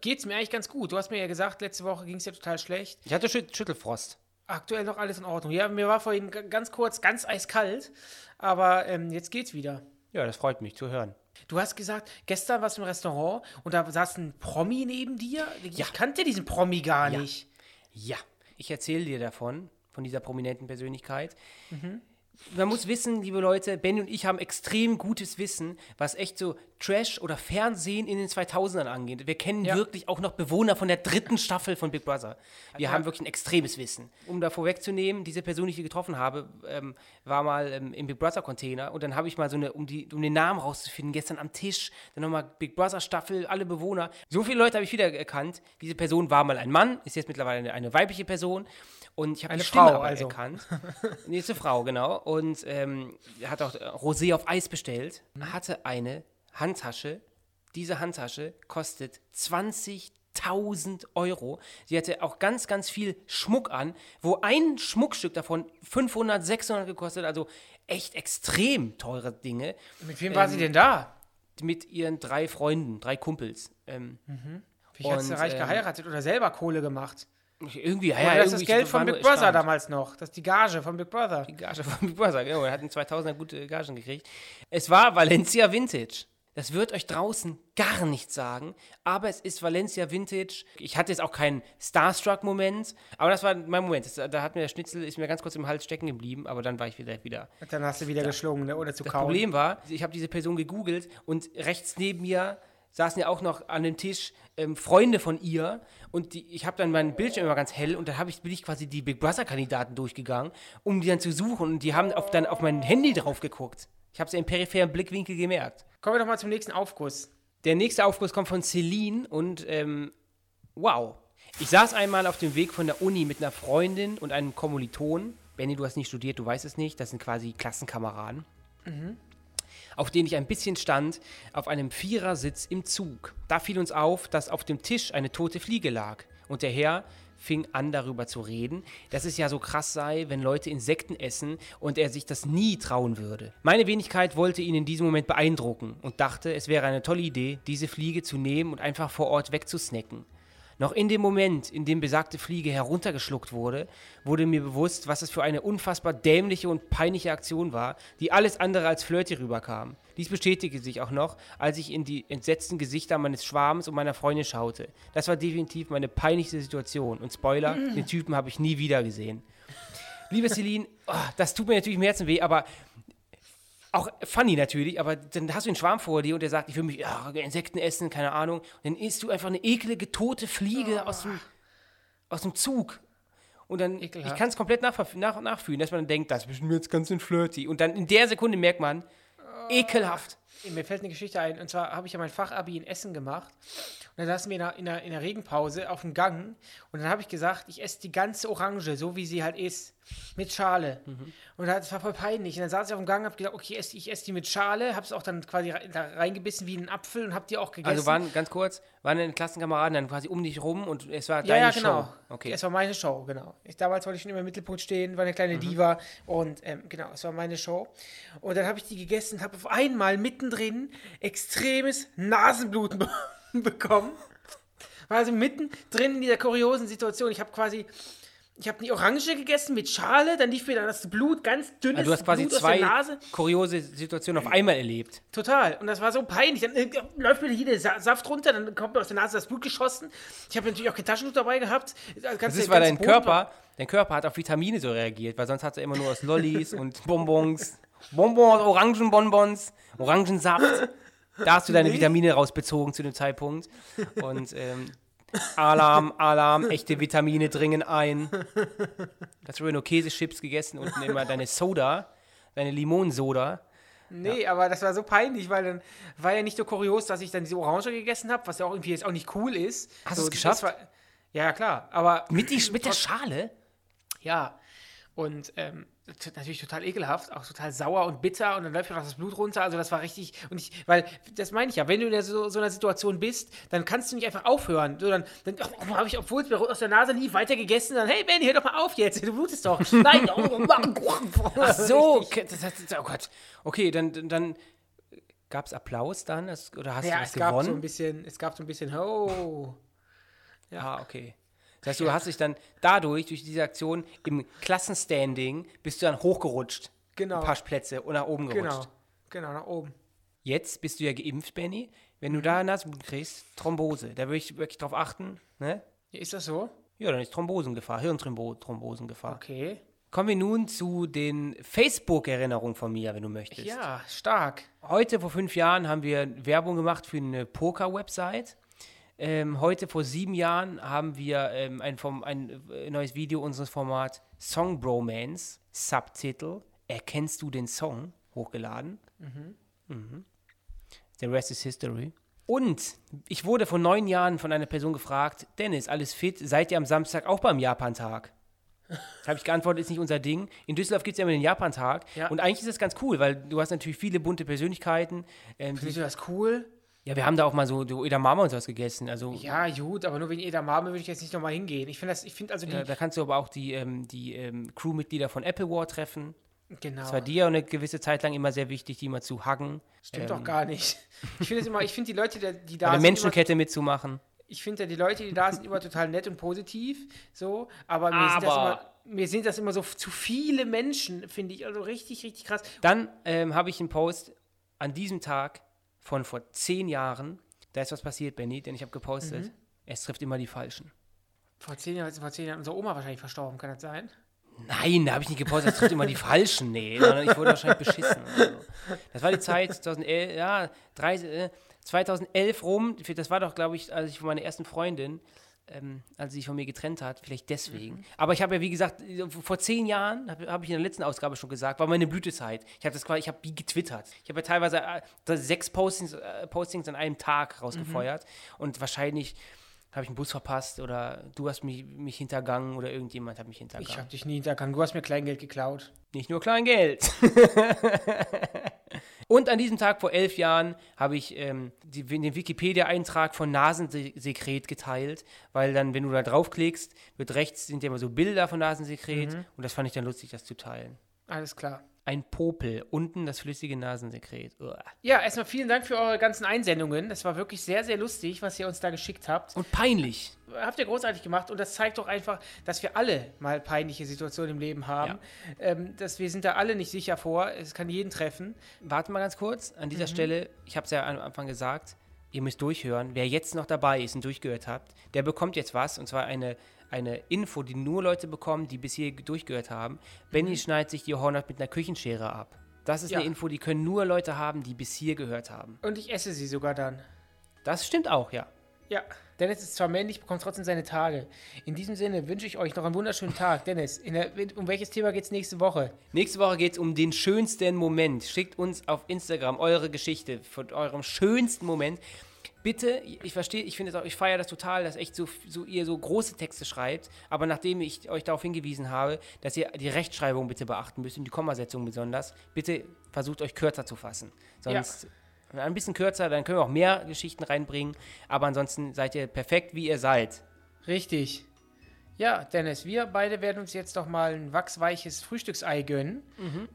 [SPEAKER 2] geht es mir eigentlich ganz gut. Du hast mir ja gesagt, letzte Woche ging es ja total schlecht.
[SPEAKER 3] ich hatte Schüt Schüttelfrost.
[SPEAKER 2] Aktuell noch alles in Ordnung. Ja, mir war vorhin ganz kurz ganz eiskalt, aber ähm, jetzt geht's wieder.
[SPEAKER 3] Ja, das freut mich zu hören.
[SPEAKER 2] Du hast gesagt, gestern warst du im Restaurant und da saß ein Promi neben dir. Ich kannte diesen Promi gar
[SPEAKER 3] Ja.
[SPEAKER 2] nicht.
[SPEAKER 3] Ja, ich erzähle dir davon, von dieser prominenten Persönlichkeit. Man muss wissen, liebe Leute, Benny und ich haben extrem gutes Wissen, was echt so Trash oder Fernsehen in den 2000ern angeht. Wir kennen
[SPEAKER 2] Ja.
[SPEAKER 3] wirklich auch noch Bewohner von der dritten Staffel von Big Brother. Wir haben wirklich ein extremes Wissen. Um da vorwegzunehmen, diese Person, die ich hier getroffen habe, ähm, war mal ähm, im Big Brother Container und dann habe ich mal so eine, um, die, um den Namen rauszufinden, gestern am Tisch, dann nochmal Big Brother Staffel, alle Bewohner. So viele Leute habe ich wieder erkannt. Diese Person war mal ein Mann, ist jetzt mittlerweile eine, eine weibliche Person. Und ich habe
[SPEAKER 2] Eine
[SPEAKER 3] die Stimme
[SPEAKER 2] Frau,
[SPEAKER 3] aber
[SPEAKER 2] also.
[SPEAKER 3] erkannt. Eine Frau, genau. Und ähm, hat auch äh, Rosé auf Eis bestellt. Hatte eine Handtasche. Diese Handtasche kostet 20.000 Euro. Sie hatte auch ganz, ganz viel Schmuck an, wo ein Schmuckstück davon 500, 600 gekostet. Also echt extrem teure Dinge.
[SPEAKER 2] Mit wem war sie denn da?
[SPEAKER 3] Mit ihren drei Freunden, drei Kumpels. Ähm,
[SPEAKER 2] Wie hat sie reich
[SPEAKER 3] ähm,
[SPEAKER 2] geheiratet oder selber Kohle gemacht?
[SPEAKER 3] Irgendwie, ja,
[SPEAKER 2] Oder
[SPEAKER 3] ja,
[SPEAKER 2] das ist das Geld von Big Brother
[SPEAKER 3] erstaunt.
[SPEAKER 2] damals noch. Das ist die Gage von Big Brother.
[SPEAKER 3] Die Gage von Big Brother, genau. Er hat in 2000 gute Gagen gekriegt. Es war Valencia Vintage. Das wird euch draußen gar nichts sagen, aber es ist Valencia Vintage. Ich hatte jetzt auch keinen Starstruck-Moment, aber das war mein Moment. Das, da hat mir der Schnitzel, ist mir ganz kurz im Hals stecken geblieben, aber dann war ich wieder wieder.
[SPEAKER 2] Dann hast du wieder geschlungen, ne? ohne zu
[SPEAKER 3] Das
[SPEAKER 2] kauen.
[SPEAKER 3] Problem war, ich habe diese Person gegoogelt und rechts neben mir saßen ja auch noch an dem Tisch ähm, Freunde von ihr und die, ich habe dann meinen Bildschirm immer ganz hell und dann ich, bin ich quasi die Big Brother Kandidaten durchgegangen, um die dann zu suchen und die haben auf, dann auf mein Handy drauf geguckt. Ich habe es ja im peripheren Blickwinkel gemerkt.
[SPEAKER 2] Kommen wir doch mal zum nächsten Aufguss.
[SPEAKER 3] Der nächste Aufguss kommt von Celine und ähm, wow. Ich saß einmal auf dem Weg von der Uni mit einer Freundin und einem Kommiliton. Benny, du hast nicht studiert, du weißt es nicht. Das sind quasi Klassenkameraden. Auf denen ich ein bisschen stand, auf einem Vierersitz im Zug. Da fiel uns auf, dass auf dem Tisch eine tote Fliege lag. Und der Herr fing an, darüber zu reden, dass es ja so krass sei, wenn Leute Insekten essen und er sich das nie trauen würde. Meine Wenigkeit wollte ihn in diesem Moment beeindrucken und dachte, es wäre eine tolle Idee, diese Fliege zu nehmen und einfach vor Ort wegzusnacken. Noch in dem Moment, in dem besagte Fliege heruntergeschluckt wurde, wurde mir bewusst, was es für eine unfassbar dämliche und peinliche Aktion war, die alles andere als flirty rüberkam. Dies bestätigte sich auch noch, als ich in die entsetzten Gesichter meines Schwarms und meiner Freundin schaute. Das war definitiv meine peinlichste Situation. Und Spoiler, den Typen habe ich nie wieder gesehen. Liebe Celine, oh, das tut mir natürlich im Herzen weh, aber auch funny natürlich, aber dann hast du einen Schwarm vor dir und der sagt, ich will mich ja, Insekten essen, keine Ahnung. Und dann isst du einfach eine eklige, tote Fliege aus, dem, aus dem Zug. Und dann,
[SPEAKER 2] Ekelhaft.
[SPEAKER 3] ich kann es komplett nach, nach, nachfühlen, dass man dann denkt, das ist bestimmt jetzt ganz schön flirty. Und dann in der Sekunde merkt man, ekelhaft.
[SPEAKER 2] Mir fällt eine Geschichte ein, und zwar habe ich ja mein Fachabi in Essen gemacht. Und dann saßen wir in der, in der, in der Regenpause auf dem Gang. Und dann habe ich gesagt, ich esse die ganze Orange, so wie sie halt ist, mit Schale.
[SPEAKER 3] Mhm.
[SPEAKER 2] Und das war voll peinlich. Und dann saß ich auf dem Gang und habe gesagt, okay, ess- ich esse die mit Schale, habe es auch dann quasi da reingebissen wie einen Apfel und habe die auch gegessen.
[SPEAKER 3] Also waren, ganz kurz, waren deine Klassenkameraden dann quasi um dich rum und es war
[SPEAKER 2] ja,
[SPEAKER 3] deine
[SPEAKER 2] ja, genau.
[SPEAKER 3] Show. Okay.
[SPEAKER 2] Es war meine Show, genau. Ich, damals wollte ich schon immer im Mittelpunkt stehen, war eine
[SPEAKER 3] Mhm.
[SPEAKER 2] kleine Diva und ähm, genau, es war meine Show. Und dann habe ich die gegessen und habe auf einmal mittendrin extremes Nasenbluten be bekommen. War also mittendrin in dieser kuriosen Situation. Ich habe quasi, ich habe die Orange gegessen mit Schale, dann lief mir dann das Blut, ganz dünnes
[SPEAKER 3] Also du hast quasi
[SPEAKER 2] Blut
[SPEAKER 3] zwei kuriose Situationen auf einmal erlebt.
[SPEAKER 2] Total. Und das war so peinlich. Dann äh, läuft mir hier der Sa Saft runter, dann kommt mir aus der Nase das Blut geschossen. Ich habe natürlich auch kein Taschentuch dabei gehabt. Das,
[SPEAKER 3] Das ist, weil dein Körper, dein Körper hat auf Vitamine so reagiert, weil sonst hat er immer nur aus Lollis und Bonbons, Bonbons, Orangenbonbons, Orangensaft. Da hast du deine
[SPEAKER 2] Nee.
[SPEAKER 3] Vitamine rausbezogen zu dem Zeitpunkt. Und ähm, Alarm, Alarm, echte Vitamine dringen ein. Hast du nur Käsechips gegessen und immer deine Soda, deine Limonensoda.
[SPEAKER 2] Nee, aber das war so peinlich, weil dann war ja nicht so kurios, dass ich dann diese Orange gegessen habe, was ja auch irgendwie jetzt auch nicht cool ist.
[SPEAKER 3] Hast du
[SPEAKER 2] so,
[SPEAKER 3] es geschafft?
[SPEAKER 2] War, ja, klar. Aber
[SPEAKER 3] Mit, die, mit der Schale?
[SPEAKER 2] ja. Und ähm, natürlich total ekelhaft, auch total sauer und bitter und dann läuft mir noch das Blut runter. Also das war richtig. Und ich, weil, das meine ich ja, wenn du in so, so einer Situation bist, dann kannst du nicht einfach aufhören. So, dann dann oh, habe ich, obwohl es mir aus der Nase lief, weiter gegessen. Dann, hey Ben, hör doch mal auf jetzt, du blutest doch. Nein, oh,
[SPEAKER 3] Ach so, okay, das, das, oh Gott. Okay, dann, dann, gab es Applaus dann? Oder hast
[SPEAKER 2] Ja,
[SPEAKER 3] du was
[SPEAKER 2] es gab so ein
[SPEAKER 3] gewonnen?
[SPEAKER 2] bisschen, es gab so ein bisschen, oh.
[SPEAKER 3] Ah, okay. Das heißt, du hast dich dann dadurch, durch diese Aktion, im Klassenstanding bist du dann hochgerutscht.
[SPEAKER 2] Genau.
[SPEAKER 3] Ein paar Plätze und nach oben gerutscht.
[SPEAKER 2] Genau, genau, nach oben.
[SPEAKER 3] Jetzt bist du ja geimpft, Benny. Wenn du da Nasenbluten kriegst, Thrombose. Da würde ich wirklich drauf achten. Ne?
[SPEAKER 2] Ist das so?
[SPEAKER 3] Ja, dann ist Thrombosengefahr, Hirnthrombosengefahr.
[SPEAKER 2] Okay.
[SPEAKER 3] Kommen wir nun zu den Facebook-Erinnerungen von mir, wenn du möchtest.
[SPEAKER 2] Ja, stark.
[SPEAKER 3] Heute vor fünf Jahren haben wir Werbung gemacht für eine Poker-Website. Ähm, heute vor sieben Jahren haben wir ähm, ein, vom, ein äh, neues Video unseres Formats Song Bromance, Subtitel Erkennst du den Song? hochgeladen. Mhm. The rest is history. Und ich wurde vor neun Jahren von einer Person gefragt, Dennis, alles fit? Seid ihr am Samstag auch beim Japantag? Habe ich geantwortet, ist nicht unser Ding. In Düsseldorf gibt es ja immer den Japantag.
[SPEAKER 2] Ja.
[SPEAKER 3] Und eigentlich ist das ganz cool, weil du hast natürlich viele bunte Persönlichkeiten. Ähm,
[SPEAKER 2] Findest du das cool?
[SPEAKER 3] Ja, wir haben da auch mal so, so Edamame und sowas gegessen. Also
[SPEAKER 2] Ja, gut, aber nur wegen Edamame würde ich jetzt nicht nochmal hingehen. Ich finde das, ich finde also die,
[SPEAKER 3] ja, da kannst du aber auch die, ähm, die ähm, Crewmitglieder von Apple War treffen.
[SPEAKER 2] genau.
[SPEAKER 3] Das war dir eine gewisse Zeit lang immer sehr wichtig, die mal zu huggen.
[SPEAKER 2] Stimmt doch gar nicht. Ich finde immer, ich finde die Leute, die- die da
[SPEAKER 3] Eine
[SPEAKER 2] sind, immer,
[SPEAKER 3] Menschenkette mitzumachen.
[SPEAKER 2] ich finde ja die Leute, die da sind, immer total nett und positiv, so, aber mir, Sind, das
[SPEAKER 3] Aber-
[SPEAKER 2] immer, mir sind das immer so zu viele Menschen, finde ich, also richtig, richtig krass.
[SPEAKER 3] Dann ähm, habe ich einen Post an diesem Tag von vor zehn Jahren. Da ist was passiert, Benny, denn ich habe gepostet.
[SPEAKER 2] Mhm.
[SPEAKER 3] Es trifft immer die Falschen.
[SPEAKER 2] Vor zehn Jahren, vor zehn Jahren unsere Oma wahrscheinlich verstorben, kann das sein?
[SPEAKER 3] Nein, da habe ich nicht gepostet, es trifft immer die Falschen. Nee, sondern ich wurde wahrscheinlich beschissen. So. Das war die Zeit 2011, ja, 30, äh, 2011 rum. Das war doch, glaube ich, als ich von meiner ersten Freundin, ähm, als sie sich von mir getrennt hat, vielleicht deswegen. Aber ich habe ja, wie gesagt, vor zehn Jahren, habe hab ich in der letzten Ausgabe schon gesagt, war meine Blütezeit. Ich habe das quasi, ich habe wie getwittert. Ich habe ja teilweise äh, sechs Postings, äh, Postings an einem Tag rausgefeuert. Und wahrscheinlich habe ich einen Bus verpasst oder du hast mich, mich hintergangen oder irgendjemand hat mich hintergangen.
[SPEAKER 2] Ich habe dich nie hintergangen. Du hast mir Kleingeld geklaut.
[SPEAKER 3] Nicht nur Kleingeld. Und an diesem Tag vor elf Jahren habe ich ähm, die, den Wikipedia-Eintrag von Nasensekret geteilt, weil dann, wenn du da draufklickst, wird rechts sind ja immer so Bilder von Nasensekret und das fand ich dann lustig, das zu teilen.
[SPEAKER 2] Alles klar.
[SPEAKER 3] Ein Popel. Unten das flüssige Nasensekret. Uah.
[SPEAKER 2] Ja, erstmal vielen Dank für eure ganzen Einsendungen. Das war wirklich sehr, sehr lustig, was ihr uns da geschickt habt.
[SPEAKER 3] Und peinlich.
[SPEAKER 2] Habt ihr großartig gemacht und das zeigt doch einfach, dass wir alle mal peinliche Situationen im Leben haben. Ähm, dass wir sind da alle nicht sicher vor. Es kann jeden treffen.
[SPEAKER 3] Warte mal ganz kurz. An
[SPEAKER 2] Mhm.
[SPEAKER 3] dieser Stelle, ich habe es ja am Anfang gesagt, ihr müsst durchhören. Wer jetzt noch dabei ist und durchgehört habt, der bekommt jetzt was. Und zwar eine, eine Info, die nur Leute bekommen, die bis hier durchgehört haben. Benny schneidet sich die Hornhaut mit einer Küchenschere ab. Das ist
[SPEAKER 2] Mhm. Ja.
[SPEAKER 3] eine Info, die können nur Leute haben, die bis hier gehört haben.
[SPEAKER 2] Und ich esse sie sogar dann.
[SPEAKER 3] Das stimmt auch, ja.
[SPEAKER 2] Ja, Dennis ist zwar männlich, bekommt trotzdem seine Tage. In diesem Sinne wünsche ich euch noch einen wunderschönen Tag. Dennis, der, um welches Thema geht es nächste Woche?
[SPEAKER 3] Nächste Woche geht es um den schönsten Moment. Schickt uns auf Instagram eure Geschichte von eurem schönsten Moment. Bitte, ich verstehe, ich finde es auch, ich feiere das total, dass echt so, so ihr so große Texte schreibt, aber nachdem ich euch darauf hingewiesen habe, dass ihr die Rechtschreibung bitte beachten müsst und die Kommasetzung besonders, bitte versucht euch kürzer zu fassen. Sonst ein bisschen kürzer, dann können wir auch mehr Geschichten reinbringen, aber ansonsten seid ihr perfekt, wie ihr seid.
[SPEAKER 2] Richtig. Ja, Dennis, wir beide werden uns jetzt noch mal ein wachsweiches Frühstücksei gönnen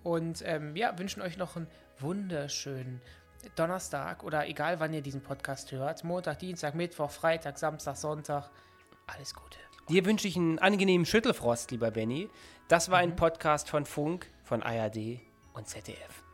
[SPEAKER 2] und ähm, ja, wünschen euch noch einen wunderschönen Donnerstag oder egal wann ihr diesen Podcast hört. Montag, Dienstag, Mittwoch, Freitag, Samstag, Sonntag. Alles Gute.
[SPEAKER 3] Dir wünsche ich einen angenehmen Schüttelfrost, lieber Benny. Das war ein Podcast von Funk, von ARD und ZDF.